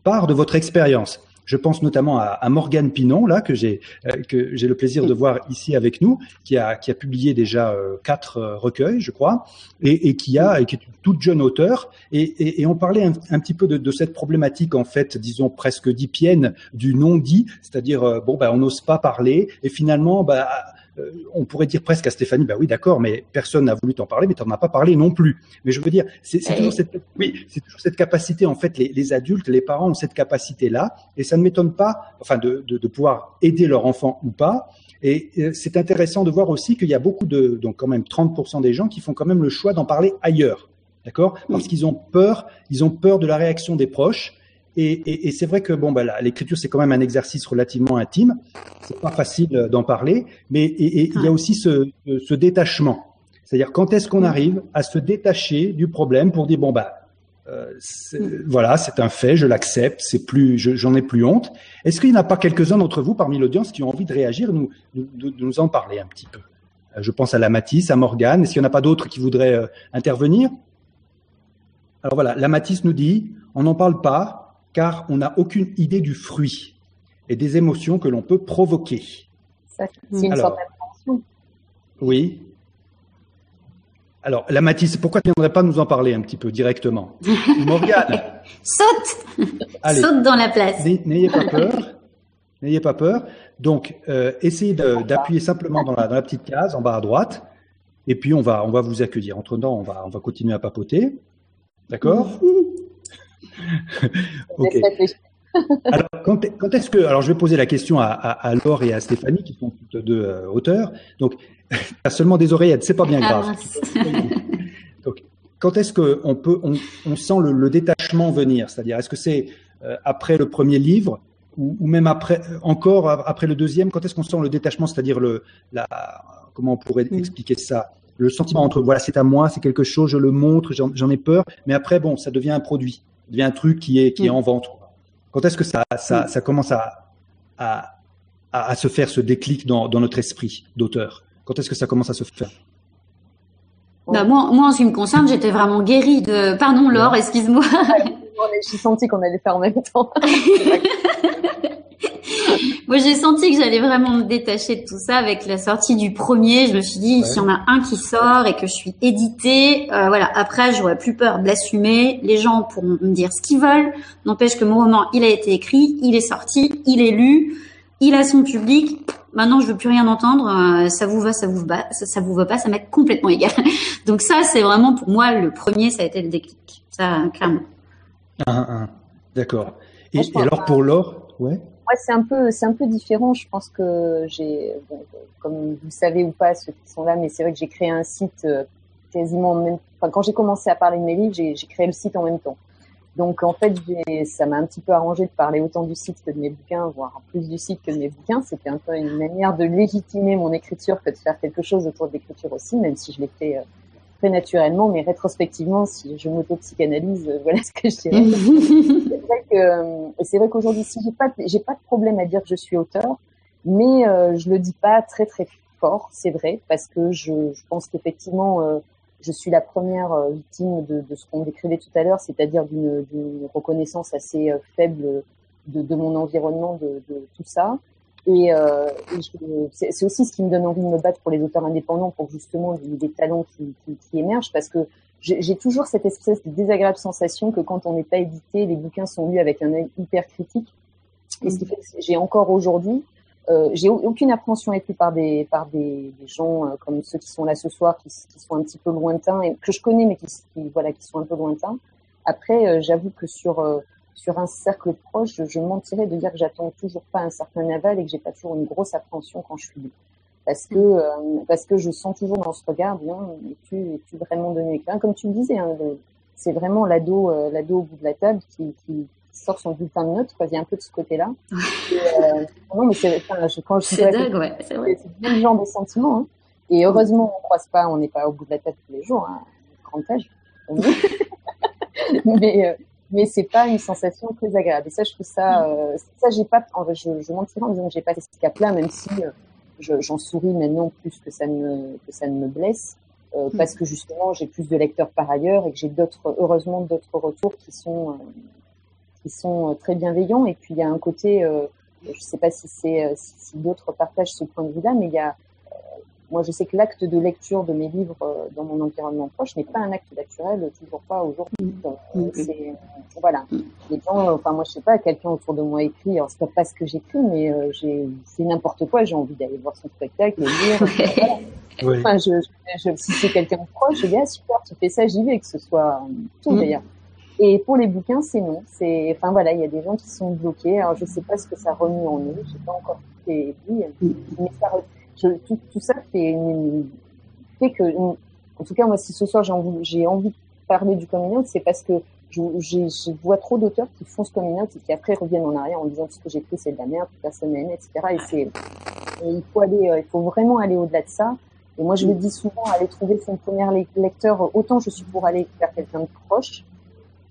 part de votre expérience. Je pense notamment à, à Morgane Pinon, là, que j'ai euh, que j'ai le plaisir de voir ici avec nous, qui a, qui a publié déjà euh, quatre euh, recueils, je crois, et, et qui a et qui est une toute jeune auteur. Et, et, et on parlait un, petit peu de, de, cette problématique, en fait, disons presque dipienne du non-dit, c'est-à-dire, bon, bah, on n'ose pas parler, et finalement, bah, on pourrait dire presque à Stéphanie, bah oui, d'accord, mais personne n'a voulu t'en parler, mais tu n'en as pas parlé non plus. Mais je veux dire, c'est toujours cette, oui, c'est toujours cette capacité. En fait, les, adultes, les parents ont cette capacité-là, et ça ne m'étonne pas, enfin, de, pouvoir aider leur enfant ou pas. Et euh, c'est intéressant de voir aussi qu'il y a beaucoup de, donc quand même 30% des gens qui font quand même le choix d'en parler ailleurs, d'accord, parce qu'ils ont peur, ils ont peur de la réaction des proches. Et, et, et c'est vrai que bon, bah, l'écriture c'est quand même un exercice relativement intime. C'est pas facile euh, d'en parler, mais et, il y a aussi ce, ce détachement. C'est-à-dire quand est-ce qu'on arrive à se détacher du problème pour dire bon bah euh, voilà, c'est un fait, je l'accepte, c'est plus, j'en ai plus honte. Est-ce qu'il n'y en a pas quelques-uns d'entre vous parmi l'audience qui ont envie de réagir, nous, de, de, nous en parler un petit peu? Euh, Je pense à la Matisse, à Morgane. Est-ce qu'il n'y en a pas d'autres qui voudraient euh, intervenir? Alors voilà, la Matisse nous dit, on n'en parle pas, car on n'a aucune idée du fruit et des émotions que l'on peut provoquer. C'est une sorte d'intention. Oui. Alors, la Matisse, pourquoi tu ne viendrais pas nous en parler un petit peu directement? Morgane Saute Saute dans la place. N'ayez pas peur. N'ayez pas peur. Donc, euh, essayez d'appuyer simplement dans la, petite case en bas à droite, et puis on va, on va vous accueillir. Entre-temps, on va, on va continuer à papoter. D'accord? Ok. alors, quand, quand est-ce que, alors je vais poser la question à, à, Laure et à Stéphanie, qui sont toutes deux euh, auteurs. Donc, as seulement des oreillettes, c'est pas bien grave. Ah, Donc, quand est-ce que on peut, on, on sent le, le, détachement venir? C'est-à-dire, est-ce que c'est euh, après le premier livre ou, ou, même après, encore après le deuxième? Quand est-ce qu'on sent le détachement C'est-à-dire le, la, comment on pourrait mm. expliquer ça? Le sentiment entre, voilà, c'est à moi, c'est quelque chose, je le montre, j'en ai peur, mais après, bon, ça devient un produit devient un truc qui est, qui est mm. en vente. Quand est-ce que ça, ça, mm. ça commence à, à, à, se faire ce déclic dans, dans notre esprit d'auteur? Quand est-ce que ça commence à se faire? Bah, moi, moi, en ce qui me concerne, j'étais vraiment guérie de. Pardon, Laure, excuse-moi. J'ai senti qu'on allait faire en même temps. Moi, j'ai senti que j'allais vraiment me détacher de tout ça avec la sortie du premier. Je me suis dit, s'il y en a un qui sort et que je suis éditée, euh, voilà. Après, j'aurais plus peur de l'assumer. Les gens pourront me dire ce qu'ils veulent. N'empêche que mon roman, il a été écrit, il est sorti, il est lu, il a son public. Maintenant, je veux plus rien entendre. Euh, ça vous va, ça vous va, ça, ça vous va pas, ça m'est complètement égal. Donc ça, c'est vraiment pour moi le premier, ça a été le déclic. Ça, clairement. Ah, ah, D'accord. Et, et alors pour Laure, ouais c'est un peu, c'est un peu différent. Je pense que j'ai, comme vous savez ou pas ceux qui sont là, mais c'est vrai que j'ai créé un site euh, quasiment en même. Enfin, quand j'ai commencé à parler de mes livres, j'ai créé le site en même temps. Donc en fait, ça m'a un petit peu arrangé de parler autant du site que de mes bouquins, voire plus du site que de mes bouquins. C'était un peu une manière de légitimer mon écriture que de faire quelque chose autour de l'écriture aussi, même si je l'ai fait euh, très naturellement, mais rétrospectivement, si je m'auto-psychanalyse, euh, voilà ce que je dirais. c'est vrai que, euh, c'est vrai qu'aujourd'hui, si j'ai pas, j'ai pas de problème à dire que je suis auteur, mais je le dis pas très très fort, c'est vrai, parce que je, je pense qu'effectivement, je suis la première euh, victime de, de ce qu'on décrivait tout à l'heure, c'est-à-dire d'une reconnaissance assez euh, faible de, de mon environnement, de, de, tout ça. Et, euh, c'est aussi ce qui me donne envie de me battre pour les auteurs indépendants, pour justement des, des talents qui, qui, qui, émergent, parce que j'ai toujours cette espèce de désagréable sensation que quand on n'est pas édité, les bouquins sont lus avec un œil hyper critique. Et ce qui fait que j'ai encore aujourd'hui euh, j'ai aucune appréhension écrite par des par des, des gens euh, comme ceux qui sont là ce soir, qui, qui, sont un petit peu lointains et que je connais, mais qui, qui voilà, qui sont un peu lointains. Après, euh, j'avoue que sur sur un cercle proche, je, je mentirais de dire que j'attends toujours pas un certain aval et que j'ai pas toujours une grosse appréhension quand je suis libre. Parce que parce que je sens toujours dans ce regard, bien, es-tu es-tu vraiment donné Comme tu le disais, hein, c'est vraiment l'ado l'ado au bout de la table qui, qui, sort son bulletin de notes, quoi. A un peu de ce côté-là. euh, non, mais c'est, enfin, je, quand je c'est dingue, ouais, c'est vrai. C'est le genre de sentiment, hein. Et heureusement, on croise pas, on n'est pas au bout de la tête tous les jours, hein. Grand âge. mais, euh, mais c'est pas une sensation très agréable. Et ça, je trouve ça, euh, ça, j'ai pas, je, je mentirais en disant que j'ai pas ce cap-là, même si euh, j'en souris maintenant plus que ça ne, que ça ne me blesse. Euh, parce que justement j'ai plus de lecteurs par ailleurs et que j'ai d'autres heureusement d'autres retours qui sont qui sont très bienveillants. Et puis il y a un côté, je sais pas si c'est si, d'autres partagent ce point de vue-là, mais il y a moi, je sais que l'acte de lecture de mes livres dans mon environnement proche n'est pas un acte naturel, toujours pas aujourd'hui. Mm. Mm. c'est, voilà. Mm. Les gens, enfin, moi, je sais pas, quelqu'un autour de moi écrit, alors c'est pas ce que j'écris, mais j'ai, c'est n'importe quoi, j'ai envie d'aller voir son spectacle, lire. Enfin, je, je, si c'est quelqu'un proche, je dis, ah, super, tu fais ça, j'y vais, que ce soit tout d'ailleurs. Et pour les bouquins, c'est non. C'est, enfin voilà, il y a des gens qui sont bloqués. Alors je sais pas ce que ça remue en eux. J'ai pas encore fait dit, mais ça, tout, ça fait, que, en tout cas moi, si ce soir j'ai envie, j'ai envie de parler du coming out, c'est parce que je, vois trop d'auteurs qui font ce coming out et qui après reviennent en arrière en disant ce que j'ai fait c'est de la merde, personne n'aime, etc. Et il faut aller, euh, il faut vraiment aller au-delà de ça. Et moi, je le dis souvent, aller trouver son premier lecteur. Autant je suis pour aller vers quelqu'un de proche,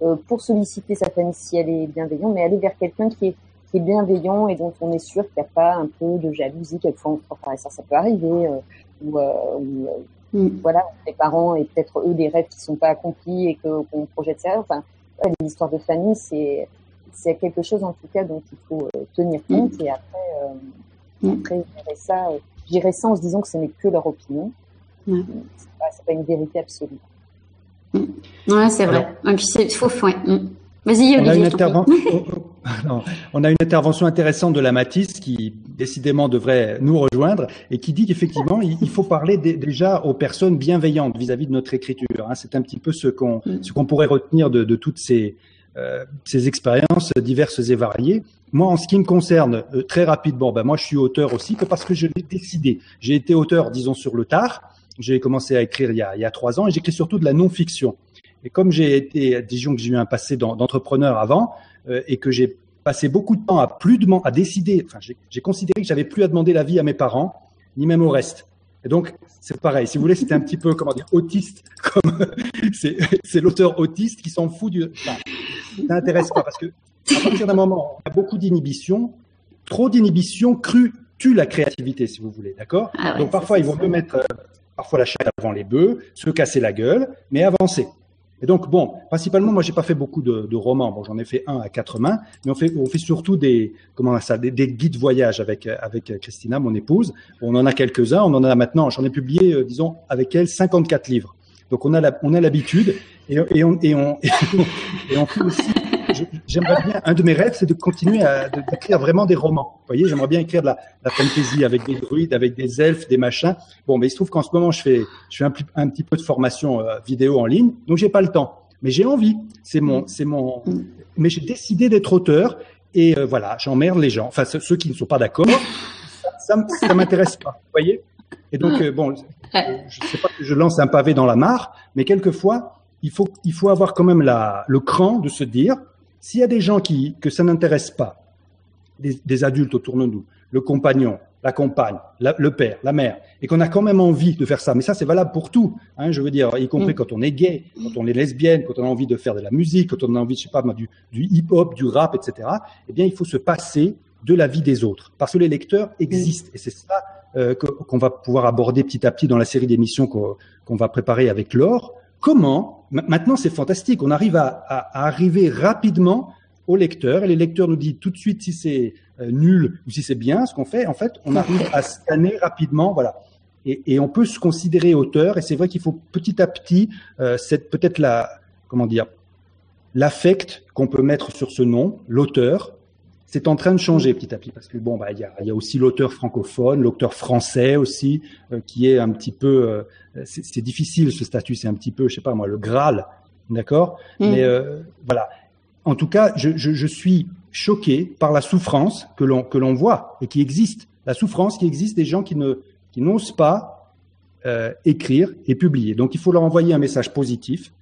euh, pour solliciter sa famille si elle est bienveillante, mais aller vers quelqu'un qui est, qui est bienveillant et dont on est sûr qu'il n'y a pas un peu de jalousie quelquefois. Enfin, ça, ça peut arriver. Euh, ou, euh, ou mm. voilà, les parents et peut-être eux des rêves qui sont pas accomplis et que qu'on projette ça. Enfin, les histoires de famille, c'est c'est quelque chose en tout cas dont il faut tenir mm. compte et après, mm. après gérer ça, gérer ça en se disant que ce n'est que leur opinion. Mm. C'est pas, pas une vérité absolue. Ouais, c'est vrai. Et puis c'est faux, ouais. Vas-y, on a, une on a une intervention intéressante de la Matisse qui décidément devrait nous rejoindre et qui dit qu'effectivement il faut parler déjà aux personnes bienveillantes vis-à-vis de notre écriture. Hein. C'est un petit peu ce qu'on mm. ce qu'on pourrait retenir de, de toutes ces euh, ces expériences diverses et variées. Moi, en ce qui me concerne, euh, très rapidement, ben moi je suis auteur aussi parce que je l'ai décidé. J'ai été auteur, disons, sur le tard. J'ai commencé à écrire il y a, il y a trois ans et j'écris surtout de la non-fiction. Et comme j'ai été, disons que j'ai eu un passé d'entrepreneur avant et que j'ai passé beaucoup de temps à plus de à décider, enfin j'ai considéré que j'avais plus à demander l'avis à mes parents ni même au reste. Et donc c'est pareil. Si vous voulez, c'était un petit peu comment dire autiste, comme c'est l'auteur autiste qui s'en fout du. Enfin, ça n'intéresse pas parce que à partir d'un moment, il y a beaucoup d'inhibition. Trop d'inhibition crue tue la créativité, si vous voulez, d'accord? Ah Donc parfois, ils vont me mettre euh, parfois la chaîne avant les bœufs, se casser la gueule, mais avancer. Et donc, bon, principalement, moi, j'ai pas fait beaucoup de, de romans. Bon, j'en ai fait un à quatre mains, mais on fait, on fait surtout des, comment ça, des, des guides voyage avec avec Christina, mon épouse. On en a quelques-uns. On en a maintenant. J'en ai publié, euh, disons, avec elle, 54 livres. Donc, on a on a l'habitude et, et, on, et, on, et on fait aussi j'aimerais bien, un de mes rêves, c'est de continuer à d'écrire vraiment des romans. Vous voyez, j'aimerais bien écrire de la, la fantasy avec des druides, avec des elfes, des machins. Bon, mais il se trouve qu'en ce moment, je fais, je fais un, un petit peu de formation euh, vidéo en ligne, donc j'ai pas le temps. Mais j'ai envie. C'est mon, c'est mon. Mais j'ai décidé d'être auteur et euh, voilà, j'emmerde les gens. Enfin, ceux qui ne sont pas d'accord, ça, ça, m'intéresse pas. Vous voyez. Et donc, euh, bon, je sais pas que je lance un pavé dans la mare, mais quelquefois, il faut, il faut avoir quand même la, le cran de se dire, s'il y a des gens qui, que ça n'intéresse pas, des, des, adultes autour de nous, le compagnon, la compagne, le père, la mère, et qu'on a quand même envie de faire ça. Mais ça, c'est valable pour tout. Hein, je veux dire, y compris mm. quand on est gay, quand on est lesbienne, quand on a envie de faire de la musique, quand on a envie, je sais pas, du, du hip-hop, du rap, etc. Eh bien, il faut se passer de la vie des autres, parce que les lecteurs existent, et c'est ça euh, qu'on va pouvoir aborder petit à petit dans la série d'émissions qu'on va préparer avec Laure. Comment Maintenant, c'est fantastique. On arrive à, à, arriver rapidement au lecteur et les lecteurs nous disent tout de suite si c'est euh, nul ou si c'est bien ce qu'on fait. En fait, on arrive à scanner rapidement, voilà. Et, et on peut se considérer auteur. Et c'est vrai qu'il faut petit à petit, euh, peut-être la, comment dire, l'affect qu'on peut mettre sur ce nom, l'auteur. C'est en train de changer petit à petit parce que bon, bah il y a, y a, aussi l'auteur francophone, l'auteur français aussi, euh, qui est un petit peu, euh, c'est difficile ce statut, c'est un petit peu, je sais pas moi, le Graal, d'accord? Mm. Mais voilà. En tout cas, je, je, je suis choqué par la souffrance que l'on que l'on voit et qui existe, la souffrance qui existe des gens qui ne qui n'osent pas euh, écrire et publier. Donc il faut leur envoyer un message positif.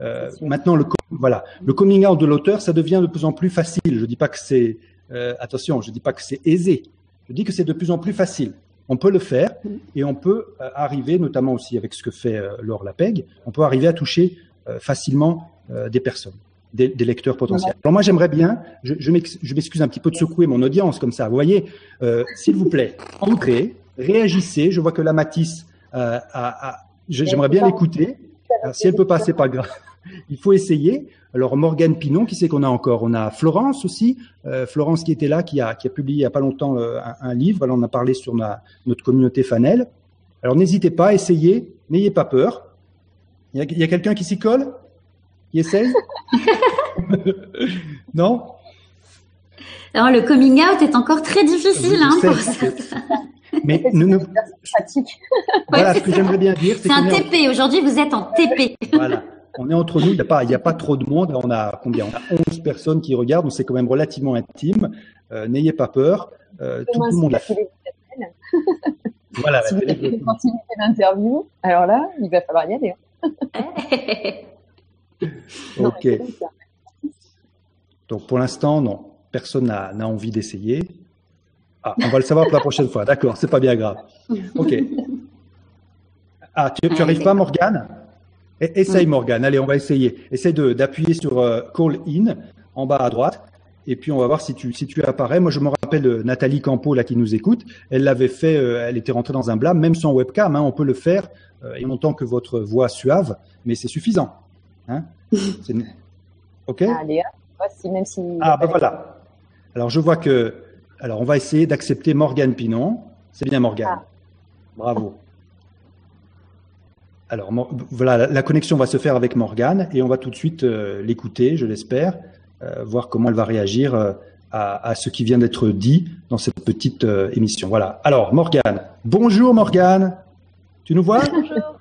Euh, maintenant, le voilà, le coming out de l'auteur, ça devient de plus en plus facile. Je dis pas que c'est euh, attention, je dis pas que c'est aisé. Je dis que c'est de plus en plus facile. On peut le faire et on peut euh, arriver, notamment aussi avec ce que fait Laure Lapeg, on peut arriver à toucher facilement des personnes des, des, lecteurs potentiels. Alors moi, j'aimerais bien, je, je m'excuse un petit peu de secouer mon audience comme ça. Vous voyez, s'il vous plaît, entrez, réagissez. Je vois que la Matisse, a j'aimerais bien l'écouter. Si elle peut passer, pas grave. Il faut essayer. Alors Morgane Pinon, qui c'est qu'on a encore? On a Florence aussi, euh, Florence qui était là, qui a, qui a publié il y a pas longtemps euh, un, un, livre. Alors on a parlé sur ma, notre communauté Fanel. Alors n'hésitez pas, essayez, n'ayez pas peur. Il y a, a quelqu'un qui s'y colle? Qui essaye? Non? Alors, le coming out est encore très difficile hein, pour ça. Mais nous, nous... voilà ce que j'aimerais bien dire. C'est un TP. Aujourd'hui, vous êtes en TP. Voilà. On est entre nous. Il n'y a pas, il y a pas trop de monde. On a combien? On a 11 personnes qui regardent. Donc c'est quand même relativement intime. Euh, N'ayez pas peur. Euh, tout, le monde a fait. voilà. Si vous avez une continuité d'interview, alors là, il va falloir y aller. Hein. ok. Donc pour l'instant, non. Personne n'a envie d'essayer. Ah, on va le savoir pour la prochaine fois. D'accord, c'est pas bien grave. Ok. Ah, tu n'arrives pas, Morgane? E, Essaye, Morgane. Allez, on va essayer. Essaye d'appuyer sur euh, Call In en bas à droite. Et puis on va voir si tu, si tu apparais. Moi, je me rappelle euh, Nathalie Campo là qui nous écoute. Elle l'avait fait. Euh, elle était rentrée dans un blâme, même sans webcam. Hein, on peut le faire. et on entend que votre voix suave, mais c'est suffisant. Hein ok? Allez, même si. Ah, ben voilà. Alors, je vois que. Alors, on va essayer d'accepter Morgane Pinon. C'est bien, Morgane. Ah. Bravo. Alors, voilà, la connexion va se faire avec Morgane et on va tout de suite euh, l'écouter, je l'espère, euh, voir comment elle va réagir euh, à, à, ce qui vient d'être dit dans cette petite émission. Voilà. Alors, Morgane. Bonjour, Morgane. Tu nous vois? Bonjour.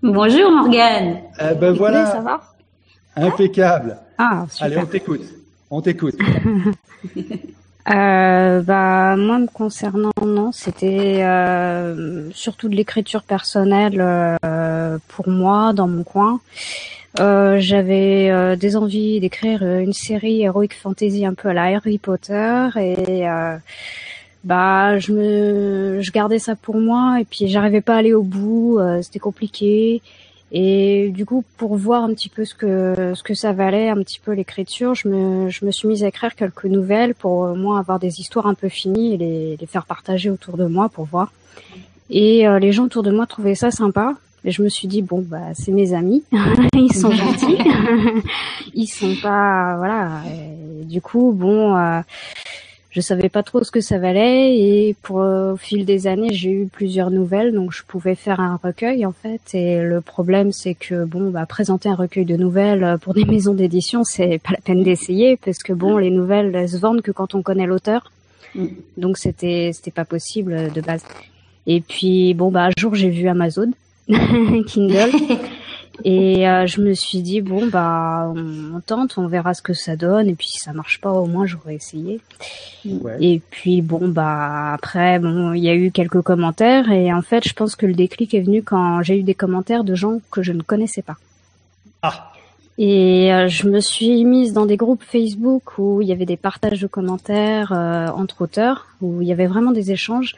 Bonjour Morgane. Eh ben voilà. ça va? Impeccable. Ah, super. Allez, on t'écoute. On t'écoute. euh, bah moi me concernant non, c'était euh, surtout de l'écriture personnelle euh, pour moi dans mon coin. Euh, j'avais euh, des envies d'écrire une série heroic fantasy un peu à la Harry Potter et euh, bah je me je gardais ça pour moi et puis j'arrivais pas à aller au bout euh, c'était compliqué et du coup pour voir un petit peu ce que ce que ça valait un petit peu l'écriture je me je me suis mise à écrire quelques nouvelles pour moins avoir des histoires un peu finies et les, les faire partager autour de moi pour voir. Et euh, les gens autour de moi trouvaient ça sympa. Et je me suis dit bon bah c'est mes amis. Ils sont gentils. Ils sont pas voilà. Et du coup bon euh, je savais pas trop ce que ça valait et pour au fil des années j'ai eu plusieurs nouvelles donc je pouvais faire un recueil en fait. Et le problème c'est que bon bah présenter un recueil de nouvelles pour des maisons d'édition c'est pas la peine d'essayer parce que bon les nouvelles elles se vendent que quand on connaît l'auteur. Donc c'était c'était pas possible de base. Et puis bon bah un jour j'ai vu Amazon Kindle et euh, je me suis dit bon bah on, tente, on verra ce que ça donne et puis si ça marche pas au moins j'aurais essayé. Ouais. Et puis bon bah après bon il y a eu quelques commentaires et en fait je pense que le déclic est venu quand j'ai eu des commentaires de gens que je ne connaissais pas. Ah. Et je me suis mise dans des groupes Facebook où il y avait des partages de commentaires entre auteurs, où il y avait vraiment des échanges.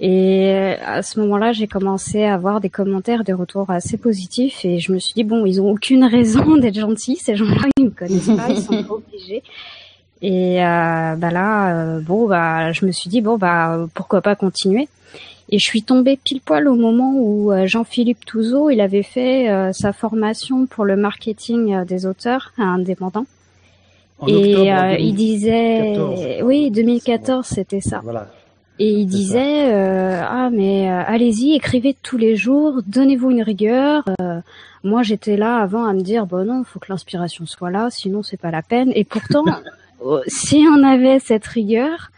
Et à ce moment-là, j'ai commencé à avoir des commentaires, des retours assez positifs, et je me suis dit bon, ils ont aucune raison d'être gentils, ces gens-là, ils me connaissent pas, ils sont pas obligés. Et euh, bah là, euh, bon, bah, je me suis dit bon, bah, pourquoi pas continuer? Et je suis tombée pile poil au moment où euh, Jean-Philippe Touzeau, il avait fait euh, sa formation pour le marketing des auteurs indépendants. et il disait, oui, 2014, c'était ça. Voilà. Et il disait ah mais allez-y écrivez tous les jours donnez-vous une rigueur moi j'étais là avant à me dire bon non faut que l'inspiration soit là sinon c'est pas la peine et pourtant si on avait cette rigueur,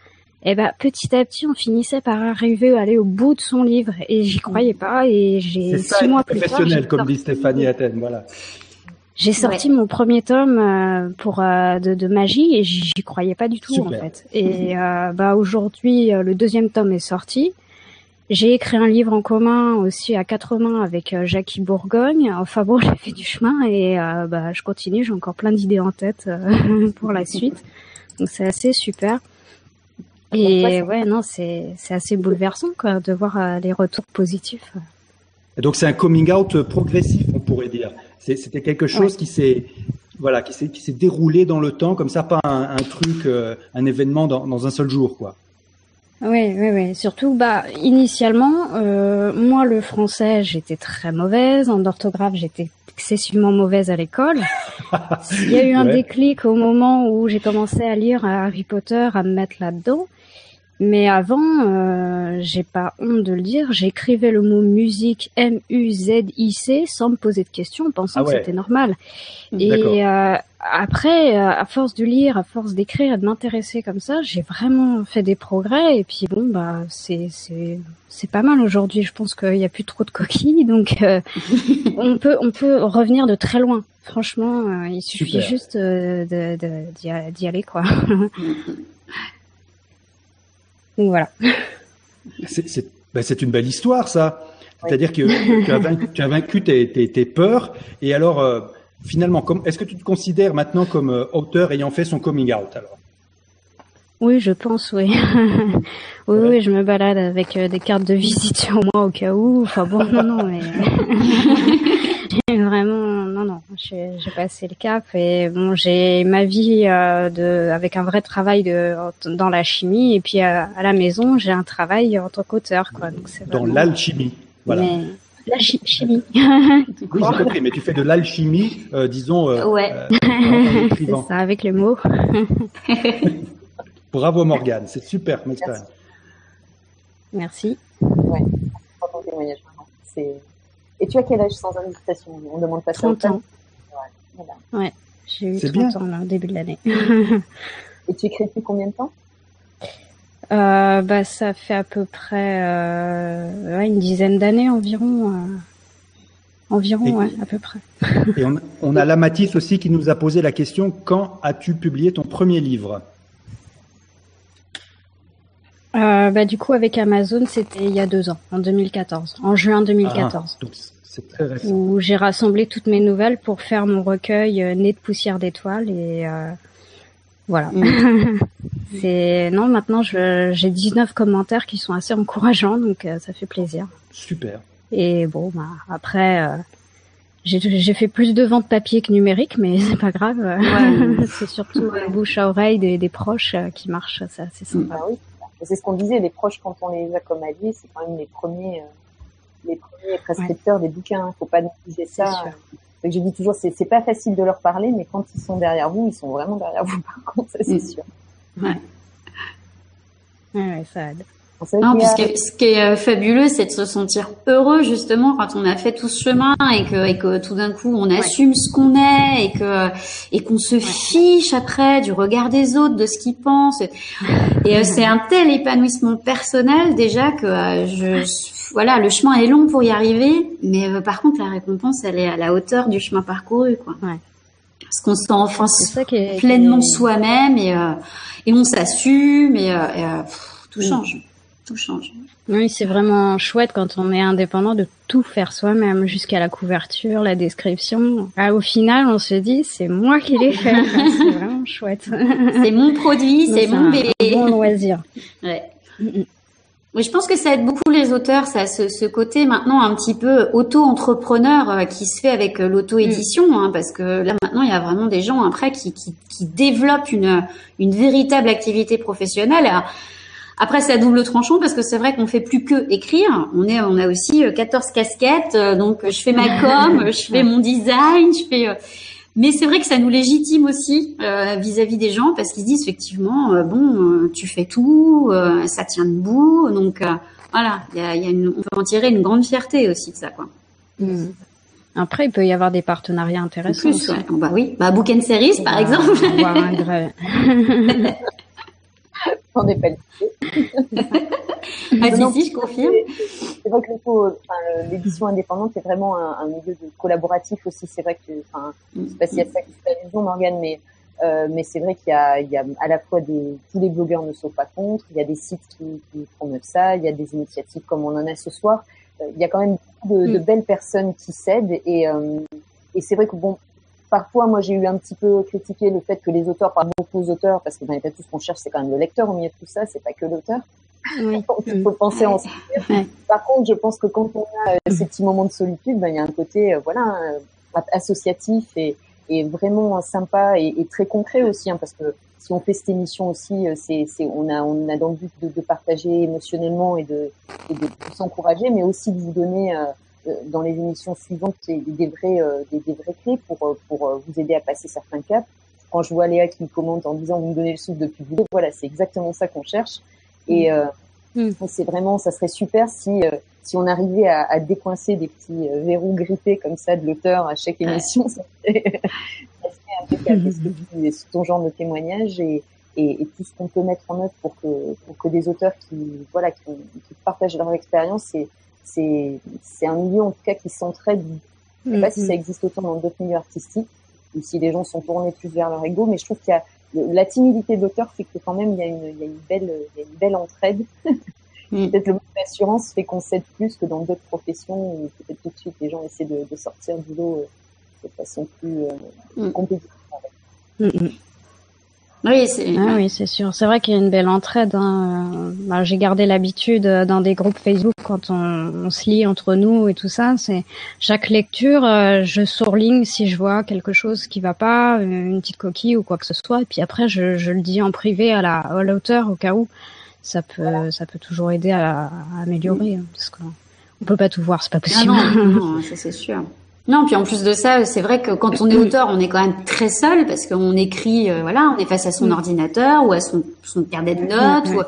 eh ben petit à petit on finissait par arriver à aller au bout de son livre et j'y croyais pas et j'ai six mois plus tard. professionnel comme dit Stéphanie Athènes, voilà. J'ai sorti mon premier tome euh, pour euh, de, de, magie et j'y croyais pas du tout en fait. Et euh, bah aujourd'hui le deuxième tome est sorti. J'ai écrit un livre en commun aussi à quatre mains avec Jackie Bourgogne. Enfin bon, j'ai fait du chemin et bah je continue. J'ai encore plein d'idées en tête pour la suite. Donc c'est assez super. Et ouais, non, c'est c'est assez bouleversant quoi de voir euh, les retours positifs. donc c'est un coming out progressif, on pourrait dire. C'était quelque chose qui s'est voilà qui s'est qui s'est déroulé dans le temps comme ça, pas un, truc, euh, un événement dans, dans un seul jour quoi. Oui, oui, oui. Surtout, bah, initialement, euh, moi, le français, j'étais très mauvaise. En orthographe, j'étais excessivement mauvaise à l'école. Il y a eu un déclic au moment où j'ai commencé à lire Harry Potter, à me mettre là-dedans. Mais avant, euh, j'ai pas honte de le dire, j'écrivais le mot musique M-U-Z-I-C sans me poser de questions, pensant ah que c'était normal. Et euh, après, euh, à force de lire, à force d'écrire et de m'intéresser comme ça, j'ai vraiment fait des progrès. Et puis bon, bah c'est c'est c'est pas mal aujourd'hui. Je pense qu'il y a plus trop de coquilles, donc euh, on peut on peut revenir de très loin. Franchement, il suffit juste de d'y aller quoi. Donc voilà. Ben, c'est une belle histoire, ça. C'est-à-dire que tu as vaincu, tu as vaincu tes, tes, tes, peurs. Et alors, euh, finalement, est-ce que tu te considères maintenant comme euh, auteur ayant fait son coming out alors? Oui, je pense, oui. oui, oui, je me balade avec euh, des cartes de visite sur moi au cas où. Enfin bon, non, non, mais vraiment non, j'ai passé le cap et bon, j'ai ma vie euh, de, avec un vrai travail de, dans la chimie et puis euh, à, la maison, j'ai un travail en tant qu'auteur, quoi. Donc dans l'alchimie, voilà. la chimie. oui, j'ai compris, mais tu fais de l'alchimie, euh, disons. ouais. c'est ça, avec les mots. Bravo Morgane, c'est super comme expérience. Merci. Ouais. C'est et tu as quel âge sans indiscrétion On demande pas 30 ans. Ouais, voilà. ouais j'ai eu 30 bien. ans là, au début de l'année. Et tu écris depuis combien de temps? Euh, bah, ça fait à peu près euh, ouais, une dizaine d'années environ. Euh, environ, ouais, à peu près. Et on, on a la Matisse aussi qui nous a posé la question quand as-tu publié ton premier livre? Euh, bah, du coup, avec Amazon, c'était il y a deux ans, en 2014, en juin 2014. Ah, c'est très récent. Où j'ai rassemblé toutes mes nouvelles pour faire mon recueil euh, Né de poussière d'étoiles et euh, voilà. Mm. c'est non, maintenant j'ai 19 commentaires qui sont assez encourageants, donc euh, ça fait plaisir. Super. Et bon, bah, après. Euh, j'ai fait plus de ventes papier que numérique, mais c'est pas grave. Ouais. c'est surtout bouche à oreille des, des proches qui marchent, ça c'est sympa. Oui c'est ce qu'on disait, les proches, quand on les a comme alliés, c'est quand même les premiers, euh, les premiers prescripteurs des bouquins. Faut pas négliger ça. Donc, je dis toujours, c'est, c'est pas facile de leur parler, mais quand ils sont derrière vous, ils sont vraiment derrière vous, par contre, ça c'est mm. sûr. Ouais. Ouais, ça aide. Non, puisque ce qui est euh, fabuleux, c'est de se sentir heureux justement quand on a fait tout ce chemin et que, et que tout d'un coup on assume ce qu'on est et que et qu'on se fiche après du regard des autres, de ce qu'ils pensent. Et euh, c'est un tel épanouissement personnel déjà que euh, je voilà, le chemin est long pour y arriver, mais par contre la récompense elle est à la hauteur du chemin parcouru quoi. Ouais. Parce qu'on se sent enfin pleinement soi-même et et on s'assume et, et tout mm. change. Tout change. Oui, c'est vraiment chouette quand on est indépendant de tout faire soi-même, jusqu'à la couverture, la description. Ah, au final, on se dit, c'est moi qui l'ai fait. c'est vraiment chouette. C'est mon produit, c'est mon bébé. Bon loisir. Ouais. Oui, je pense que ça aide beaucoup les auteurs, ça, ce, ce côté maintenant un petit peu auto-entrepreneur euh, qui se fait avec euh, l'auto-édition, hein, parce que là maintenant il y a vraiment des gens après qui, qui, qui développent une, une véritable activité professionnelle. Alors, après, c'est à double tranchant parce que c'est vrai qu'on fait plus que écrire. On est, on a aussi 14 euh, casquettes. Euh, donc, je fais ma com, je fais mon design, je fais. Euh, mais c'est vrai que ça nous légitime aussi vis-à-vis des gens parce qu'ils disent effectivement, bon, tu fais tout, ça tient debout. Donc, voilà, il y a, y a une, on peut en tirer une grande fierté aussi de ça, quoi. Mmh. Après, il peut y avoir des partenariats intéressants. Plus, ouais. Bah oui, bah Book and Series, par exemple. On est pas ah, si, si, je confirme. C'est vrai que l'édition indépendante c'est vraiment un, milieu de collaboratif aussi. C'est vrai que, enfin, je sais pas s'il y a ça qui fait allusion, Morgane, mais euh, mais c'est vrai qu'il y a, il y a à la fois des, tous les blogueurs ne sont pas contre, il y a des sites qui, qui promeuvent ça, il y a des initiatives comme on en a ce soir. Euh, il y a quand même beaucoup de, de mm. belles personnes qui s'aident et, euh, et c'est vrai que bon, parfois, moi, j'ai eu un petit peu critiqué le fait que les auteurs parlent beaucoup aux auteurs, parce que dans les tout ce qu'on cherche, c'est quand même le lecteur au milieu de tout ça, c'est pas que l'auteur. Oui. il faut penser en Par contre, je pense que quand on a euh, ces petits moments de solitude, ben, il y a un côté, euh, voilà, euh, associatif et, et vraiment sympa et, et, très concret aussi, hein, parce que si on fait cette émission aussi, c'est, c'est, on a, on a dans le but de, de partager émotionnellement et de, et de s'encourager, mais aussi de vous donner euh, dans les émissions suivantes des, vrais, euh, des, des, vrais clés pour, euh, pour vous aider à passer certains caps. Quand je vois Léa qui me commente en disant vous me donnez le souffle depuis le voilà, c'est exactement ça qu'on cherche. Et mmh. c'est vraiment, ça serait super si si on arrivait à, à, décoincer des petits verrous grippés comme ça de l'auteur à chaque émission, ça serait, ça serait impeccable. C'est ton genre de témoignage et, et, et, tout ce qu'on peut mettre en œuvre pour que pour que des auteurs qui voilà qui, qui partagent leur expérience, c'est c'est c'est un milieu en tout cas qui s'entraide. Je sais pas si ça mm-hmm. existe autant dans d'autres milieux artistiques ou si les gens sont tournés plus vers leur ego, mais je trouve qu'il y a la timidité d'auteur fait que quand même il y a une, il y a une belle il y a une belle entraide. Mm. peut-être le mot d'assurance fait qu'on s'aide plus que dans d'autres professions où peut-être tout de suite les gens essaient de, de sortir du lot euh, de façon plus euh, mm. compétitive. Oui, c'est ah, oui, c'est sûr. C'est vrai qu'il y a une belle entraide. Hein. Bah, j'ai gardé l'habitude euh, dans des groupes Facebook quand on, on, se lit entre nous et tout ça. C'est chaque lecture, euh, je surligne si je vois quelque chose qui va pas, une petite coquille ou quoi que ce soit. Et puis après, je, je le dis en privé à la à l'auteur au cas où. Ça peut, ça peut toujours aider à, à améliorer, hein, parce qu'on on peut pas tout voir, c'est pas possible. Ah non, non ça c'est sûr. Non, puis en plus de ça, c'est vrai que quand on est auteur, on est quand même très seul parce qu'on écrit, euh, voilà, on est face à son mm. ordinateur ou à son, son carnet de notes,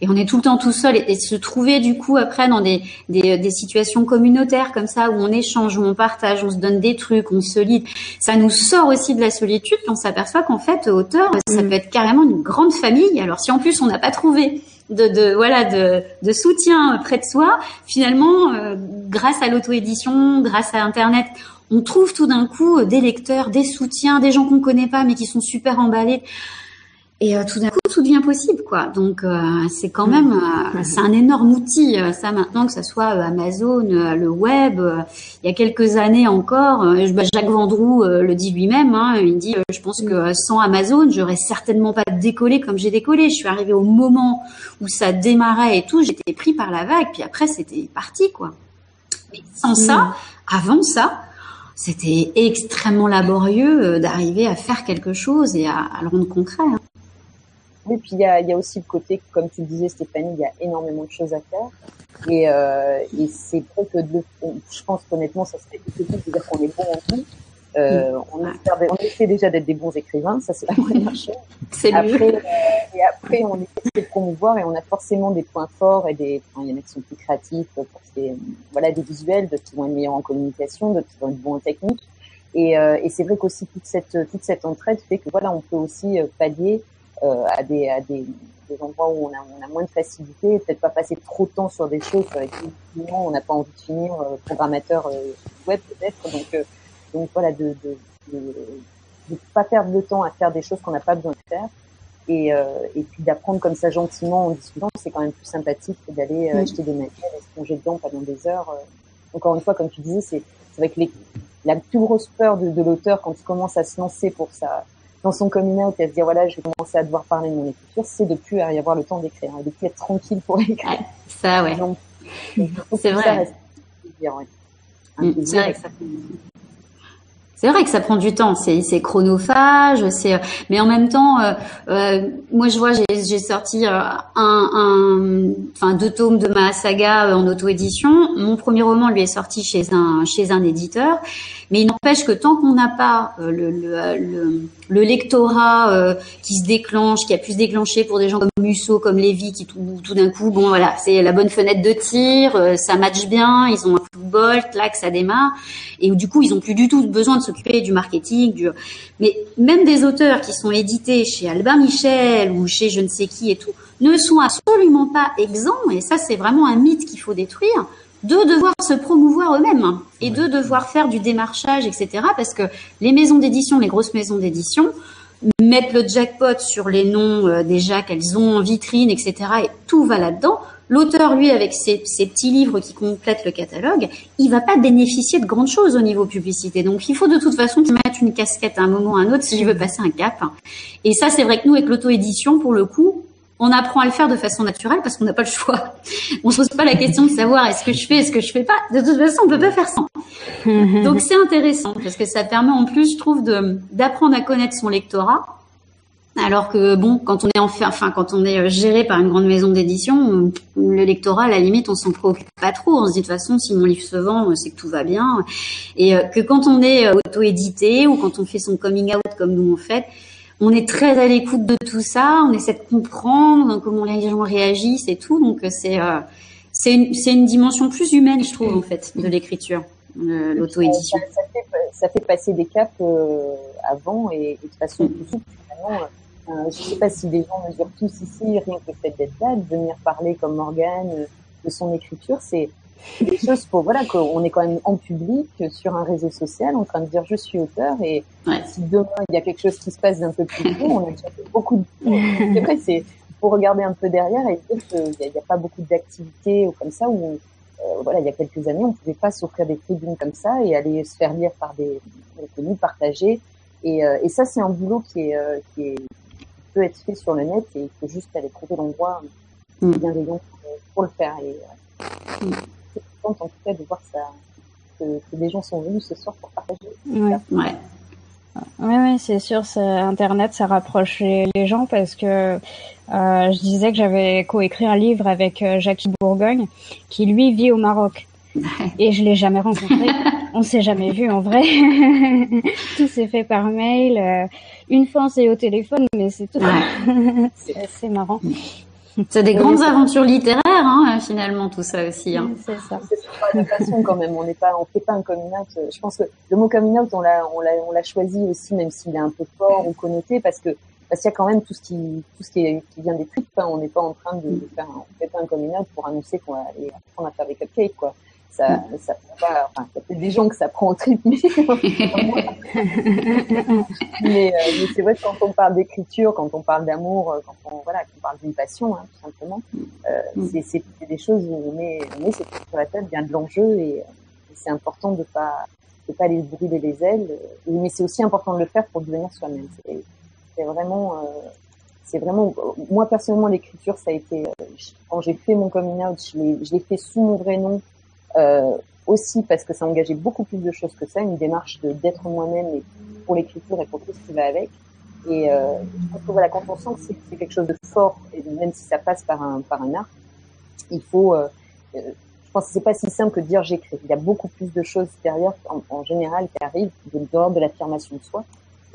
et on est tout le temps tout seul. Et, se trouver du coup après dans des, des, des, situations communautaires comme ça où on échange, où on partage, on se donne des trucs, on se lit, ça nous sort aussi de la solitude. Puis on s'aperçoit qu'en fait, auteur, ça mm. peut être carrément une grande famille. Alors si en plus on n'a pas trouvé de, de, voilà de, de, soutien près de soi, finalement, euh, grâce à l'auto-édition, grâce à Internet, on trouve tout d'un coup des lecteurs, des soutiens, des gens qu'on connaît pas mais qui sont super emballés. Et euh, tout d'un coup, tout devient possible, quoi. Donc, euh, c'est quand même, euh, c'est un énorme outil, ça maintenant, que ce soit Amazon, le web. il y a quelques années encore, bah, Jacques Vendroux le dit lui-même. Hein, il dit, je pense que sans Amazon, j'aurais certainement pas décollé comme j'ai décollé. Je suis arrivée au moment où ça démarrait et tout, j'étais pris par la vague. Puis après, c'était parti, quoi. Mais sans ça, avant ça, c'était extrêmement laborieux d'arriver à faire quelque chose et à, à le rendre concret. Hein. Oui, puis il y a, y a, aussi le côté, comme tu disais Stéphanie, il y a énormément de choses à faire. Et, euh, et c'est vrai que de, je pense qu'honnêtement, ça serait utopie de dire qu'on est bon en tout. Euh, on, essaie déjà d'être des bons écrivains, ça c'est la première chose. c'est après, euh, et après, on essaie de promouvoir et on a forcément des points forts et des, enfin, il y en a qui sont plus créatifs pour ces, voilà, des visuels, d'autres qui vont être meilleurs en communication, d'autres qui vont être bons en technique. Et, euh, et c'est vrai qu'aussi toute cette, toute cette entraide fait que voilà, on peut aussi euh, pallier à, des, à des, des, endroits où on a, on a moins de facilité, peut-être pas passer trop de temps sur des choses avec lesquelles on n'a pas envie de finir euh, programmateur euh, web peut-être. Donc, donc voilà, de de, de, de, pas perdre de temps à faire des choses qu'on n'a pas besoin de faire. Et, et puis d'apprendre comme ça gentiment en discutant, c'est quand même plus sympathique que d'aller acheter des matières et se plonger dedans pendant des heures. Encore une fois, comme tu disais, c'est avec les, la plus grosse peur de, de l'auteur quand il commence à se lancer pour sa dans son coming out et à se dire voilà je vais commencer à devoir parler de mon écriture. C'est de plus y avoir le temps d'écrire. Et de plus être tranquille pour écrire. Ça ouais. C'est vrai. c'est vrai que ça c'est vrai que ça prend du temps, c'est, c'est chronophage, c'est mais en même temps, euh, euh, moi je vois j'ai, sorti euh, un, un, enfin deux tomes de ma saga en auto-édition. Mon premier roman lui est sorti chez un chez un éditeur, mais il n'empêche que tant qu'on n'a pas le, le, le, le lectorat qui se déclenche, qui a pu se déclencher pour des gens comme Musso, comme Lévy, qui tout, d'un coup, bon voilà, c'est la bonne fenêtre de tir, ça match bien, ils ont un football, que ça démarre, et du coup ils ont plus du tout besoin de se du marketing, du... mais même des auteurs qui sont édités chez Albin Michel ou chez je ne sais qui et tout, ne sont absolument pas exempts, et ça c'est vraiment un mythe qu'il faut détruire, de devoir se promouvoir eux-mêmes et de devoir faire du démarchage, etc. Parce que les maisons d'édition, les grosses maisons d'édition, mettent le jackpot sur les noms euh, déjà qu'elles ont en vitrine, etc. Et tout va là-dedans. L'auteur, lui, avec ses, petits livres qui complètent le catalogue, il va pas bénéficier de grandes choses au niveau publicité. Donc, il faut de toute façon qu'il mette une casquette à un moment ou à un autre s'il veut passer un cap. Et ça, c'est vrai que nous, avec l'auto-édition, pour le coup, on apprend à le faire de façon naturelle parce qu'on n'a pas le choix. On se pose pas la question de savoir est-ce que je fais, est-ce que je fais pas? De toute façon, on peut pas faire sans. Donc, c'est intéressant parce que ça permet en plus, je trouve, d'apprendre à connaître son lectorat alors que bon, quand on est enfin, quand on est euh, géré par une grande maison d'édition, le lectorat, à la limite, on s'en préoccupe pas trop. On se dit de toute façon, si mon livre se vend, euh, c'est que tout va bien. Et euh, que quand on est auto-édité ou quand on fait son coming out comme nous on fait, on est très à l'écoute de tout ça. On essaie de comprendre comment les gens réagissent et tout. Donc c'est c'est une, une dimension plus humaine, je trouve, en fait, de l'écriture, l'auto-édition. Ça, fait, passer des caps avant et, de façon plus souple. Euh, je ne sais pas si les gens mesurent tous ici, rien que le fait d'être là, de venir parler comme Morgane euh, de son écriture, c'est des choses pour voilà qu'on est quand même en public sur un réseau social en train de dire je suis auteur et si demain il y a quelque chose qui se passe d'un peu plus gros, on a déjà fait beaucoup de vrai c'est faut regarder un peu derrière et dire qu'il n'y a, pas beaucoup d'activités ou comme ça où euh, voilà il y a quelques années on pouvait pas s'offrir des tribunes comme ça et aller se faire lire par des inconnus partagés et, et ça c'est un boulot qui est qui est peut être fait sur le net et il faut juste aller trouver l'endroit mm. bienveillant pour, le faire. Et euh, mm. c'est content en tout cas de voir ça, que, des gens sont venus ce soir pour partager. Ouais. ouais. Oui, oui, c'est sûr. Internet, ça rapproche les, gens parce que euh, je disais que j'avais coécrit un livre avec euh, Jackie Bourgogne, qui lui vit au Maroc. Et je l'ai jamais rencontré. On s'est jamais vu en vrai. tout s'est fait par mail. Euh, une fois, on s'est au téléphone, mais c'est tout. c'est assez marrant. C'est des grandes aventures littéraires, hein, finalement, tout ça aussi. Hein. C'est ça. C'est de façon quand même. On n'est pas, on fait pas un coming out. Je pense que le mot coming out, on l'a, on l'a, on l'a choisi aussi, même s'il est un peu fort ou connoté, parce que parce qu'il y a quand même tout ce qui, tout ce qui, est, qui vient des trucs. On n'est pas en train de, faire un, on fait pas un coming out pour annoncer qu'on va aller apprendre à faire des cupcakes, quoi ça, ça pas, enfin, il y a des gens que ça prend au trip, mais, mais, euh, c'est vrai que quand on parle d'écriture, quand on parle d'amour, euh, quand on, voilà, qu'on parle d'une passion, hein, tout simplement, euh, mm. c'est, c'est, des choses où on met, on met sur la tête, bien de l'enjeu et, c'est important de pas, de pas les brûler les ailes, mais c'est aussi important de le faire pour devenir soi-même. C'est, c'est vraiment, euh, c'est vraiment, moi personnellement, l'écriture, ça a été, quand j'ai fait mon coming out, je l'ai, je l'ai fait sous mon vrai nom, euh, aussi parce que ça engageait beaucoup plus de choses que ça, une démarche d'être moi-même pour l'écriture et pour tout ce qui va avec. Et euh, je pense que voilà, quand on sent que c'est quelque chose de fort, même si ça passe par un par un art, il faut. Euh, euh je pense que c'est pas si simple que de dire j'écris. Il y a beaucoup plus de choses derrière, en, général, qui arrivent de l'ordre de l'affirmation de soi.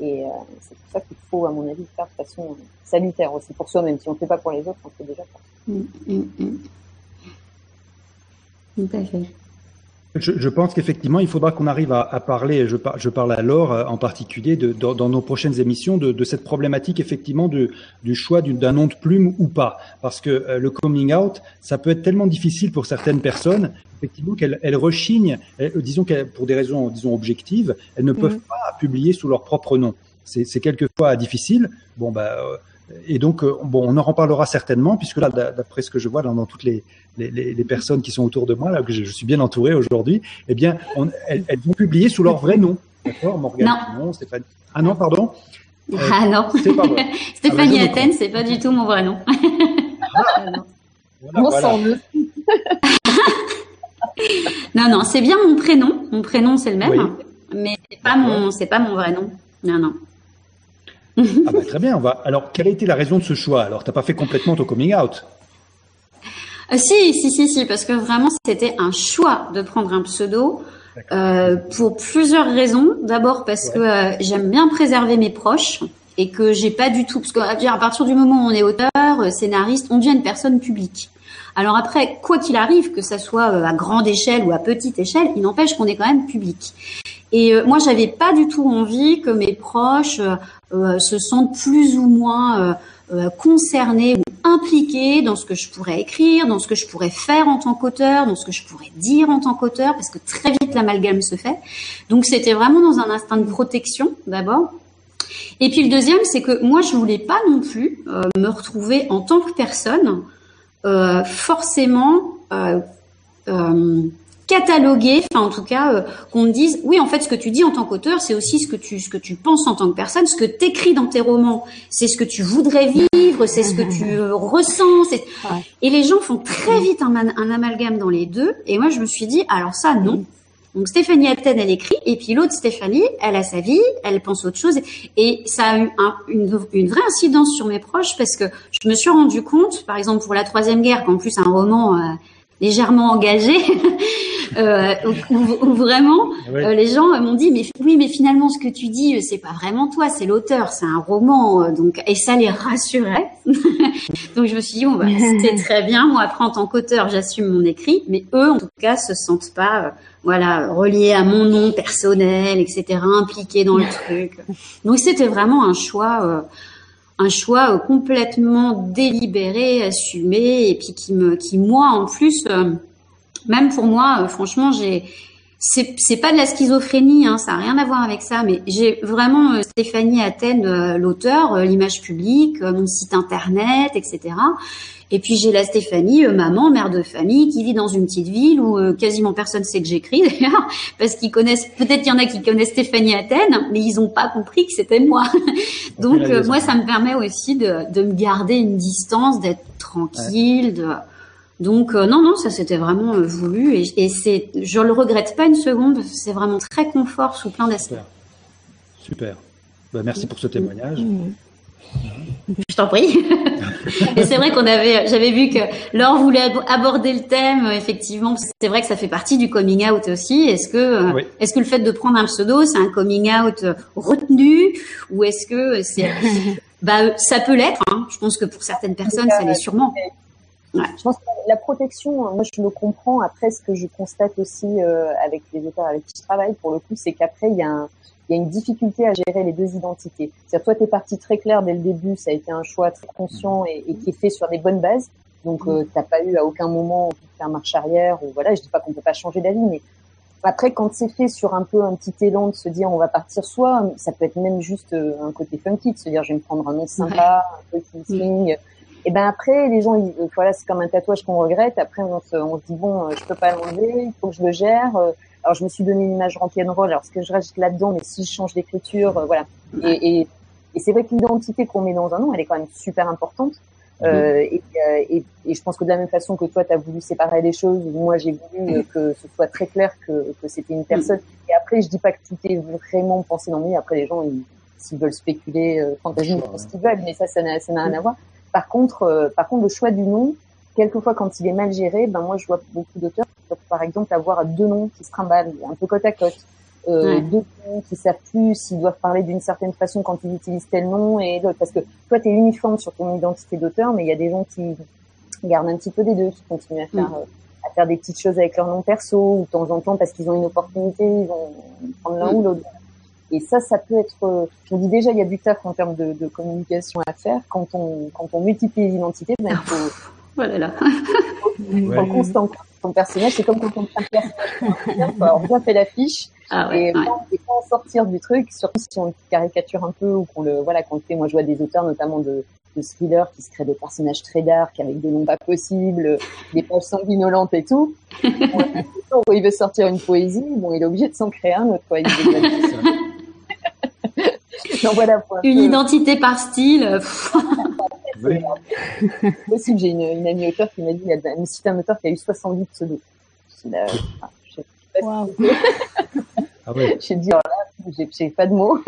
Et c'est pour ça qu'il faut, à mon avis, faire de façon salutaire aussi pour soi-même. Si on ne fait pas pour les autres, on fait déjà pour soi. Mmh, mmh, mmh. Je, pense qu'effectivement, il faudra qu'on arrive à, parler, je, je, parle à Laure euh, en particulier, de, dans, nos prochaines émissions, de, cette problématique effectivement du choix d'un nom de plume ou pas. Parce que euh, le coming out, ça peut être tellement difficile pour certaines personnes, effectivement, qu'elles elles rechignent, disons qu'elles, pour des raisons, disons, objectives, elles ne peuvent mm. pas publier sous leur propre nom. C'est quelquefois difficile. Bon, bah, et donc, euh, bon, on en reparlera certainement, puisque là, d'après ce que je vois dans, toutes les, les, les, personnes qui sont autour de moi, là, que je, suis bien entouré aujourd'hui, eh bien, on, elles, elles, vont publier sous leur vrai nom. D'accord Morgane non. Stéphanie. Ah non, pardon Ah non. C'est pas vrai. Stéphanie ah, Athènes, c'est pas du tout mon vrai nom. ah, non. Voilà, non, non, c'est bien mon prénom. Mon prénom, c'est le même. Mais c'est pas mon, c'est pas mon vrai nom. Non, non. ah bah, très bien. On va. Alors, quelle a été la raison de ce choix Alors, t'as pas fait complètement ton coming out? Euh, Si, si, si, si, parce que vraiment, c'était un choix de prendre un pseudo. Euh, pour plusieurs raisons. D'abord parce que euh, j'aime bien préserver mes proches et que j'ai pas du tout parce que à partir du moment où on est auteur, scénariste, on devient une personne publique. Alors après, quoi qu'il arrive, que ça soit à grande échelle ou à petite échelle, il n'empêche qu'on est quand même public. Et moi, j'avais pas du tout envie que mes proches se sentent plus ou moins concernés ou impliquée dans ce que je pourrais écrire, dans ce que je pourrais faire en tant qu'auteur, dans ce que je pourrais dire en tant qu'auteur, parce que très vite l'amalgame se fait. Donc c'était vraiment dans un instinct de protection d'abord. Et puis le deuxième, c'est que moi je voulais pas non plus euh, me retrouver en tant que personne euh, forcément euh, cataloguer, enfin en tout cas euh, qu'on me dise oui en fait ce que tu dis en tant qu'auteur c'est aussi ce que tu ce que tu penses en tant que personne, ce que tu écris dans tes romans, c'est ce que tu voudrais vivre, c'est ce que tu euh, ressens. Et les gens font très vite un, un, amalgame dans les deux. Et moi je me suis dit alors ça non. Donc Stéphanie Atten, elle écrit, et puis l'autre Stéphanie, elle a sa vie, elle pense autre chose, et ça a eu une, une, vraie incidence sur mes proches parce que je me suis rendu compte, par exemple pour la troisième guerre, qu'en plus un roman euh, légèrement engagé, euh, où, vraiment euh, les gens m'ont dit mais oui mais finalement ce que tu dis euh, c'est pas vraiment toi c'est l'auteur c'est un roman euh, donc et ça les rassurait. Donc je me suis dit bon bah, c'était très bien. Moi après en tant qu'auteur j'assume mon écrit mais eux en tout cas se sentent pas voilà reliés à mon nom personnel etc impliqués dans le truc. Donc c'était vraiment un choix un choix complètement délibéré, assumé, et puis qui me, qui moi en plus, même pour moi, euh, franchement, j'ai c'est c'est pas de la schizophrénie, hein, ça a rien à voir avec ça, mais j'ai vraiment euh, Stéphanie Athènes, euh, l'auteur, l'image publique, mon site internet, etc. Et puis j'ai la Stéphanie, maman, mère de famille, qui vit dans une petite ville où quasiment personne sait que j'écris d'ailleurs, parce qu'ils connaissent, peut-être qu'il y en a qui connaissent Stéphanie Athènes, mais ils n'ont pas compris que c'était moi. Donc moi, ça me permet aussi de, de me garder une distance, d'être tranquille, de donc euh, non, non, ça c'était vraiment euh, voulu et, et c'est, je le regrette pas une seconde. C'est vraiment très confort sous plein d'aspects. Super. Bah, merci pour ce témoignage. Je t'en prie. et c'est vrai qu'on avait, j'avais vu que Laure voulait aborder le thème. Effectivement, c'est vrai que ça fait partie du coming out aussi. Est-ce que, euh, est-ce que le fait de prendre un pseudo, c'est un coming out retenu ou est-ce que c'est, bah, ça peut l'être. Hein. Je pense que pour certaines personnes, ça l'est sûrement. Je pense que la protection, hein, moi je le comprends. Après, ce que je constate aussi euh, avec les auteurs avec qui je travaille, pour le coup, c'est qu'après, il y, y a une difficulté à gérer les deux identités. C'est-à-dire, toi, tu es parti très clair dès le début, ça a été un choix très conscient et, et qui est fait sur des bonnes bases. Donc, euh, t'as pas eu à aucun moment de faire marche arrière. Ou voilà, je dis pas qu'on peut pas changer d'avis, mais après, quand c'est fait sur un peu un petit élan de se dire on va partir soit, ça peut être même juste euh, un côté funky, de se dire je vais me prendre un nom sympa, un peu qui swing. Et ben après, les gens, ils, voilà, c'est comme un tatouage qu'on regrette. Après, on se, on se dit bon, euh, je peux pas l'enlever, il faut que je le gère. Euh. Alors, je me suis donné une image rock'n'roll. Alors, ce que je reste là-dedans, mais si je change d'écriture, euh, voilà. Et, et, et c'est vrai que l'identité qu'on met dans un nom, elle est quand même super importante. Euh, et, et, et, je pense que de la même façon que toi, tu as voulu séparer les choses, moi, j'ai voulu que ce soit très clair que, que c'était une personne. Et après, je dis pas que tout est vraiment pensé dans lui. Après, les gens, s'ils veulent spéculer, euh, fantasme, ce qu'ils veulent, mais ça, ça n'a rien à voir. Par contre, euh, par contre, le choix du nom, quelquefois quand il est mal géré, ben moi je vois beaucoup d'auteurs par exemple avoir deux noms qui se trimballent un peu côte à côte, euh, deux noms qui savent plus s'ils doivent parler d'une certaine façon quand ils utilisent tel nom et l'autre. Parce que toi tu es uniforme sur ton identité d'auteur, mais il y a des gens qui gardent un petit peu des deux, qui continuent à faire euh, à faire des petites choses avec leur nom perso ou de temps en temps parce qu'ils ont une opportunité, ils vont prendre l'un ou l'autre. Et ça, ça peut être, euh, je me dis déjà, il y a du taf en termes de, de communication à faire. Quand on, quand on multiplie les identités, ben, il faut, voilà là. ouais. constant. Ton personnage, c'est comme quand on prend on bien fait l'affiche. Ah ouais, et, ouais. et en sortir du truc, surtout si on caricature un peu ou qu'on le, voilà, qu'on le fait. Moi, je vois des auteurs, notamment de, de thriller qui se crée des personnages très dark avec des noms pas possibles, des pages sanguinolentes et tout. Bon, où il veut sortir une poésie, bon, il est obligé de s'en créer un autre. Quoi. Donc, voilà, une identité par style. oui. possible. J'ai une, une amie auteur qui m'a dit, il y a une site un auteur qui a eu 70 pseudos. Enfin, je sais pas wow. ah ouais. J'ai dit, oh là, j'ai pas de mots.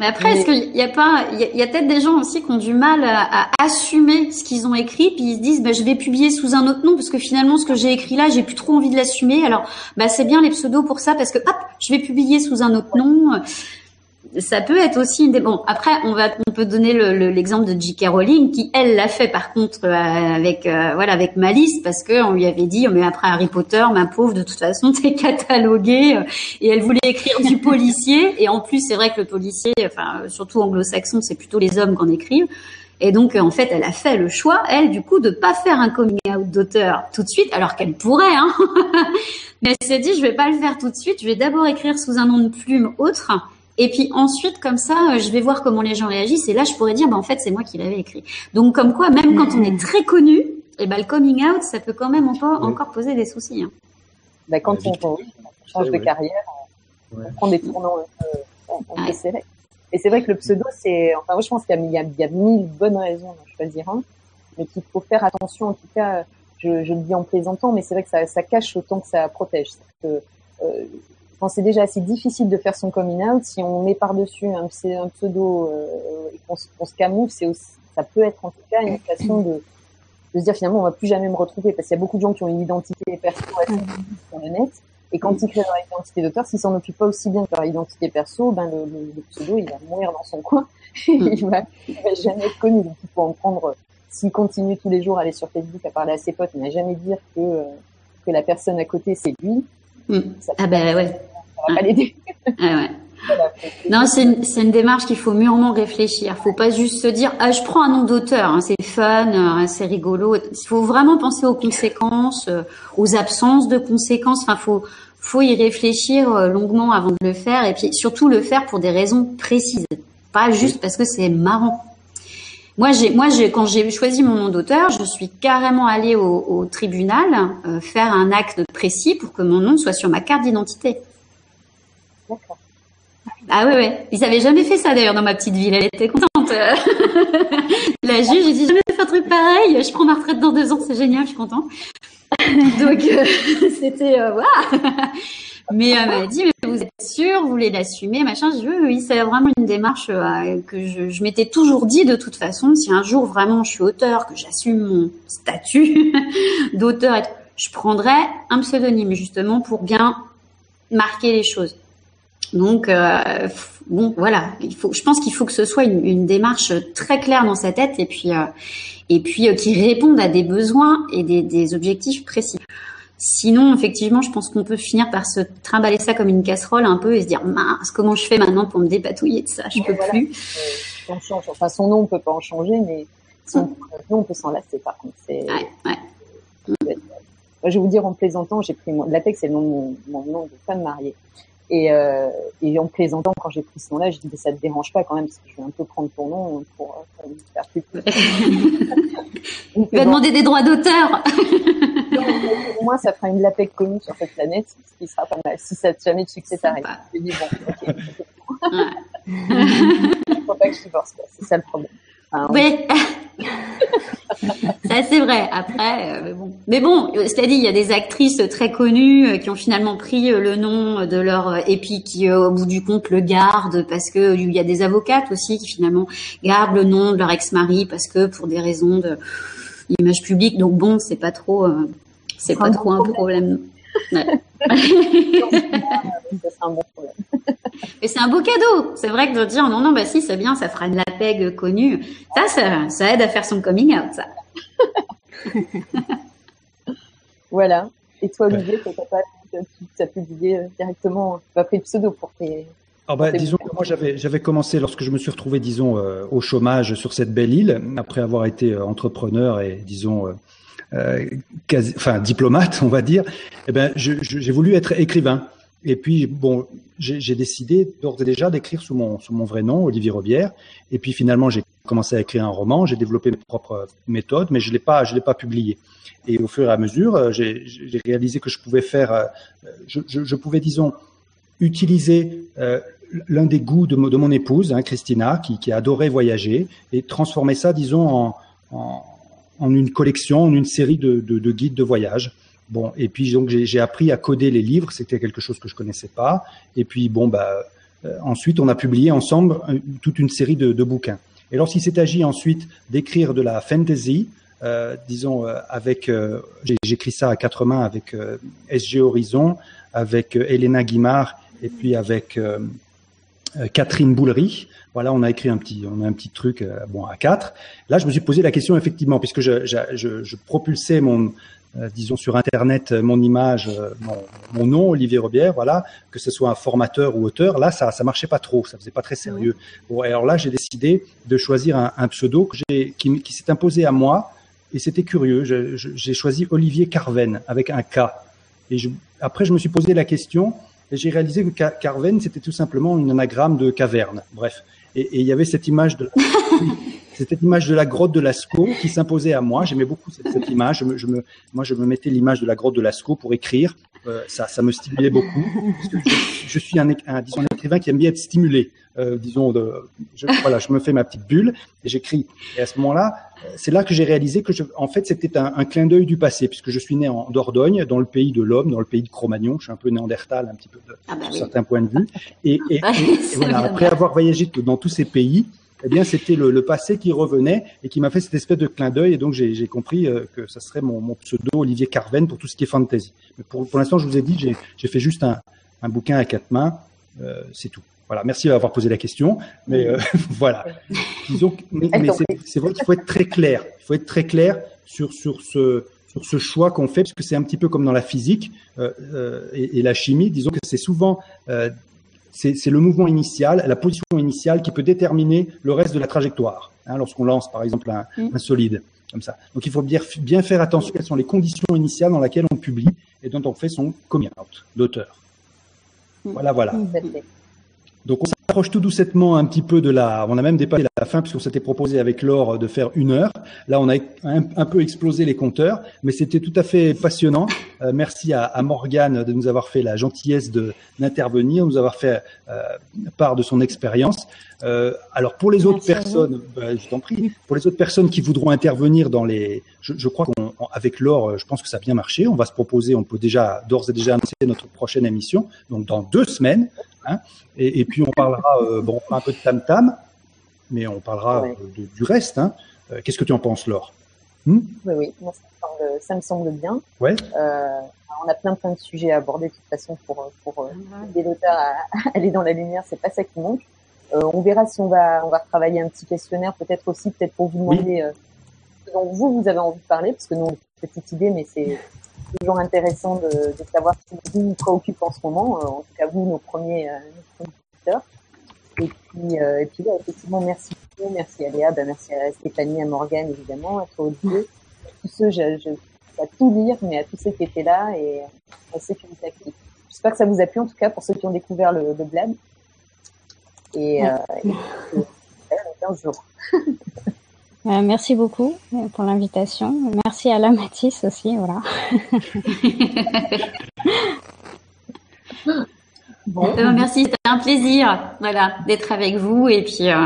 Mais après, est-ce qu'il y a pas, il y a, peut-être des gens aussi qui ont du mal à, assumer ce qu'ils ont écrit, puis ils se disent, bah, je vais publier sous un autre nom parce que finalement, ce que j'ai écrit là, j'ai plus trop envie de l'assumer. Alors, bah, c'est bien les pseudos pour ça parce que, hop, je vais publier sous un autre nom ça peut être aussi une des bon après on va on peut donner l'exemple de J.K. Rowling qui elle l'a fait par contre euh, avec euh, voilà avec Malice parce que on lui avait dit mais après Harry Potter ma pauvre de toute façon t'es catalogué euh, et elle voulait écrire du policier et en plus c'est vrai que le policier enfin surtout anglo-saxon c'est plutôt les hommes qu'on écrivent et donc en fait elle a fait le choix elle du coup de pas faire un coming out d'auteur tout de suite alors qu'elle pourrait hein mais elle s'est dit je vais pas le faire tout de suite je vais d'abord écrire sous un nom de plume autre et puis ensuite, comme ça, euh, je vais voir comment les gens réagissent. Et là, je pourrais dire, bah, en fait, c'est moi qui l'avais écrit. Donc, comme quoi, même quand on est très connu, et eh ben, le coming out, ça peut quand même encore, encore poser des soucis. Hein. Bah, quand on, change de carrière, on, prend des tournants serrés. Et c'est vrai que le pseudo, c'est, enfin, moi, je pense qu'il y, y, a mille bonnes raisons d'en choisir un, mais qu'il faut faire attention. En tout cas, je, je le dis en plaisantant, mais c'est vrai que ça, ça cache autant que ça protège. Que, euh, c'est déjà assez difficile de faire son coming out, si on met par-dessus un, un, pseudo euh, et qu'on se camoufle, c'est ça peut être en tout cas une façon de, de se dire finalement on va plus jamais me retrouver. Parce qu'il y a beaucoup de gens qui ont une identité perso sur le net. Et quand ils créent leur identité d'auteur, s'ils s'en occupent pas aussi bien que leur identité perso, ben le, le, pseudo il va mourir dans son coin, il, va, va jamais être connu. Donc il faut en prendre. S'il continue tous les jours à aller sur Facebook à parler à ses potes, mais à jamais dire que euh, que la personne à côté c'est lui, Mm. ah ben ouais. Ça va pas l'aider. Ah ouais. Non, c'est une, une, démarche qu'il faut mûrement réfléchir. Faut pas juste se dire ah je prends un nom d'auteur, hein, c'est fun, euh, c'est rigolo. Il faut vraiment penser aux conséquences, euh, aux absences de conséquences. Enfin, faut faut y réfléchir euh, longuement avant de le faire et puis surtout le faire pour des raisons précises, pas juste parce que c'est marrant. Moi, j'ai, moi, j'ai, quand j'ai choisi mon nom d'auteur, je suis carrément allée au, au tribunal euh, faire un acte précis pour que mon nom soit sur ma carte d'identité. D'accord. Ah ouais, ouais. Ils avaient jamais fait ça d'ailleurs dans ma petite ville. Elle était contente. La juge, j'ai dit jamais fait un truc pareil. Je prends ma retraite dans deux ans, c'est génial, je suis contente. Donc euh, c'était euh, mais elle m'a dit, mais vous êtes sûr, vous voulez l'assumer, machin. Je dis, oui, c'est vraiment une démarche euh, que je, je m'étais toujours dit de toute façon. Si un jour vraiment je suis auteur, que j'assume mon statut d'auteur, je prendrais un pseudonyme justement pour bien marquer les choses. Donc euh, bon, voilà, il faut. Je pense qu'il faut que ce soit une, une, démarche très claire dans sa tête et puis euh, et puis qui réponde à des besoins et des, des objectifs précis. Sinon, effectivement, je pense qu'on peut finir par se trimballer ça comme une casserole un peu et se dire mince, comment je fais maintenant pour me dépatouiller de ça? Je peux plus. Euh, on change. Enfin, son nom, on peut pas en changer, mais son nom, on peut s'en lasser. Par contre. Ouais, ouais. je vais vous dire en plaisantant, j'ai pris mon latex, c'est le nom de mon, mon nom de femme mariée. Et, euh, et en plaisantant, quand j'ai pris ce nom-là, je dis ça te dérange pas quand même, parce que je vais un peu prendre ton nom pour, pour faire plus. Il va demander des droits d'auteur. au moins, ça fera une lapec commune sur cette planète, ce qui sera pas mal. Si ça jamais de succès t'arrive. Je dis bon, ok. Faut pas que je divorce, c'est ça le problème. Oui. ça c'est vrai. Après, euh, mais bon, mais bon, c'est-à-dire il y a des actrices très connues euh, qui ont finalement pris euh, le nom de leur et puis qui au bout du compte le gardent parce que il y a des avocates aussi qui finalement gardent le nom de leur ex-mari parce que pour des raisons de image publique. Donc bon, c'est pas trop, c'est pas trop un problème. Ouais. un bon problème. Et c'est un beau cadeau. C'est vrai que de dire non, non, bah si, c'est bien, ça fera une lapeg connue. Ça, ça, ça aide à faire son coming out, ça. voilà. Et toi, Olivier, tu as publié euh, directement, tu as pris le pseudo pour tes. Ah bah, disons que moi j'avais j'avais commencé lorsque je me suis retrouvé disons euh, au chômage sur cette belle île après avoir été euh, entrepreneur et disons euh, quasi, enfin diplomate on va dire. Eh ben j'ai voulu être écrivain Et puis, bon, j'ai décidé d'ores et déjà d'écrire sous mon, sous mon vrai nom, Olivier Robière. Et puis finalement, j'ai commencé à écrire un roman, j'ai développé mes propres méthodes, mais je l'ai pas, je l'ai pas publié. Et au fur et à mesure, euh, j'ai réalisé que je pouvais faire, euh, je, je, je pouvais, disons, utiliser euh, l'un des goûts de, de mon épouse, hein, Christina, qui, qui adorait voyager, et transformer ça, disons, en, en, en une collection, en une série de, de, de guides de voyage. Bon, et puis donc j'ai appris à coder les livres, c'était quelque chose que je connaissais pas. Et puis bon, bah euh, ensuite on a publié ensemble toute une série de, bouquins. Et lorsqu'il s'est agi ensuite d'écrire de la fantasy, euh, disons euh, avec, euh, j'écris ça à quatre mains avec euh, SG Horizon, avec Elena Guimard et puis avec Catherine Boulery. Voilà, on a écrit un petit, on a un petit truc, bon à quatre. Là, je me suis posé la question effectivement, puisque je, je, je, je propulsais mon euh, disons sur Internet, euh, mon image, euh, mon, mon, nom, Olivier Robière, voilà, que ce soit un formateur ou auteur, là, ça ça marchait pas trop, ça faisait pas très sérieux. Bon, alors là, j'ai décidé de choisir un, un pseudo que qui, qui s'est imposé à moi, et c'était curieux. J'ai choisi Olivier Carven avec un K. Et je, après, je me suis posé la question, et j'ai réalisé que Carven, c'était tout simplement une anagramme de caverne. Bref. Et, et il y avait cette image de C'était l'image de la grotte de Lascaux qui s'imposait à moi. J'aimais beaucoup cette, cette image. Je me, je me, moi, je me mettais l'image de la grotte de Lascaux pour écrire. Euh, ça, ça me stimulait beaucoup. Parce que je, je suis un, un, disons, un écrivain qui aime bien être stimulé. Euh, disons, de, je, voilà, je me fais ma petite bulle et j'écris. Et à ce moment-là, c'est là que j'ai réalisé que, je, en fait, c'était un, un, clin d'œil du passé, puisque je suis né en Dordogne, dans le pays de l'homme, dans le pays de Cro-Magnon. Je suis un peu néandertal, un petit peu, de, ah bah sur oui. certains points de vue. Et, et, et, et voilà, après avoir voyagé dans tous ces pays, eh bien, c'était le, le, passé qui revenait et qui m'a fait cette espèce de clin d'œil. Et donc, j'ai compris euh, que ça serait mon, mon, pseudo Olivier Carven pour tout ce qui est fantasy. Mais pour, pour l'instant, je vous ai dit, j'ai fait juste un, un, bouquin à quatre mains. Euh, c'est tout. Voilà. Merci d'avoir posé la question. Mais euh, voilà. Disons, mais, mais c'est vrai qu'il faut être très clair. Il faut être très clair sur sur ce sur ce choix qu'on fait, parce que c'est un petit peu comme dans la physique euh, euh, et, et, la chimie. Disons que c'est souvent euh, c'est le mouvement initial, la position initiale qui peut déterminer le reste de la trajectoire. Hein, Lorsqu'on lance, par exemple, un, mmh. un, solide comme ça. Donc, il faut bien, bien faire attention quelles sont les conditions initiales dans lesquelles on publie et dont on fait son coming out d'auteur. Mmh. Voilà, voilà. Mmh. Donc, on s'approche tout doucettement un petit peu de la. On a même dépassé la fin puisqu'on s'était proposé avec Laure de faire une heure. Là, on a un, un peu explosé les compteurs, mais c'était tout à fait passionnant. Euh, merci à, à Morgane de nous avoir fait la gentillesse de d'intervenir, de nous avoir fait euh, part de son expérience. Euh, alors pour les autres personnes, bah, je t'en prie, pour les autres personnes qui voudront intervenir dans les, je, je crois qu'avec Laure, je pense que ça a bien marché. On va se proposer, on peut déjà d'ores et déjà annoncer notre prochaine émission, donc dans deux semaines. Hein, et, et, puis on parlera, euh, bon, un peu de tam tam, mais on parlera ouais. de, du reste. Hein. Euh, Qu'est-ce que tu en penses, Laure? Hmm? Oui, oui, moi, ça, me semble, ça me semble bien. Ouais. Euh, on a plein plein de sujets à aborder de toute façon pour pour euh, aider l'auteur à, aller dans la lumière. C'est pas ça qui manque. Euh, on verra si on va on va retravailler un petit questionnaire, peut-être aussi peut-être pour vous demander oui. euh, ce dont vous vous avez envie de parler, parce que nous on a une petite idée, mais c'est toujours intéressant de, de, savoir ce qui vous préoccupe en ce moment. Euh, en tout cas vous, nos premiers, euh, nos premiers et puis, euh, et puis là, effectivement, merci beaucoup, merci à Léa, ben, merci à Stéphanie, à Morgane, évidemment, à toi, Olivier. Tous ceux, je, je, à tout lire, mais à tous ceux qui étaient là et à ceux qui vous actifs. J'espère que ça vous a plu, en tout cas, pour ceux qui ont découvert le, le blab. Et, euh, et, et 15 jours. Euh, merci beaucoup pour l'invitation. Merci à la Mathis aussi, voilà. Bon. Euh, merci, c'était un plaisir, voilà, d'être avec vous et puis euh,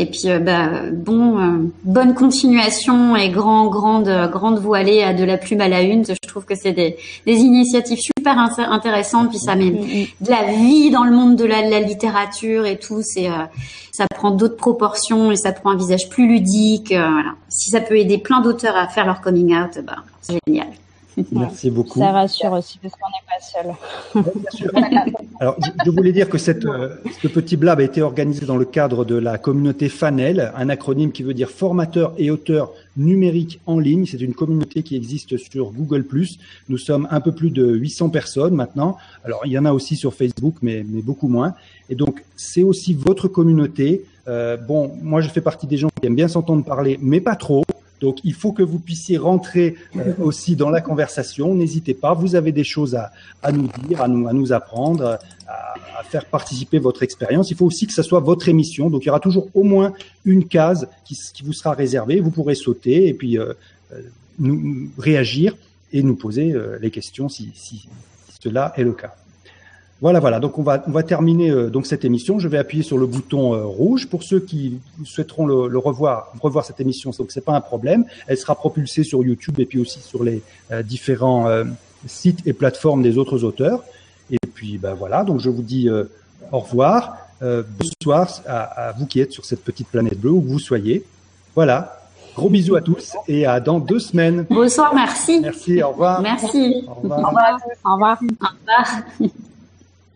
et puis euh, bah, bon, euh, bonne continuation et grand grande grande voilée à de la plume à la une. Je trouve que c'est des, des initiatives super intéressantes puis ça met mm-hmm. de la vie dans le monde de la, de la littérature et tout. C'est euh, ça prend d'autres proportions et ça prend un visage plus ludique. voilà. Si ça peut aider plein d'auteurs à faire leur coming out, bah, c'est génial. Merci beaucoup. Ça rassure aussi parce qu'on n'est pas seul. Alors, je, voulais dire que cette, euh, ce petit blab a été organisé dans le cadre de la communauté FANEL, un acronyme qui veut dire formateur et auteur numérique en ligne. C'est une communauté qui existe sur Google+. Nous sommes un peu plus de 800 personnes maintenant. Alors, il y en a aussi sur Facebook, mais, mais beaucoup moins. Et donc, c'est aussi votre communauté. Euh, bon, moi, je fais partie des gens qui aiment bien s'entendre parler, mais pas trop. Donc, il faut que vous puissiez rentrer euh, aussi dans la conversation. N'hésitez pas. Vous avez des choses à, nous dire, à nous, apprendre, à, faire participer votre expérience. Il faut aussi que ce soit votre émission. Donc, il y aura toujours au moins une case qui, vous sera réservée. Vous pourrez sauter et puis euh, euh nous, réagir et nous poser les questions si cela est le cas. Voilà, voilà. Donc on va on va terminer euh, donc cette émission. Je vais appuyer sur le bouton euh, rouge pour ceux qui souhaiteront le, le, revoir revoir cette émission. Donc c'est pas un problème. Elle sera propulsée sur YouTube et puis aussi sur les euh, différents euh, sites et plateformes des autres auteurs. Et puis ben voilà. Donc je vous dis au revoir. bonsoir à, à, vous qui êtes sur cette petite planète bleue où vous soyez. Voilà. Gros bisous à tous et à dans deux semaines. Bonsoir, merci. Merci. Au revoir. Merci. Au revoir. Au revoir. Au revoir. Au revoir.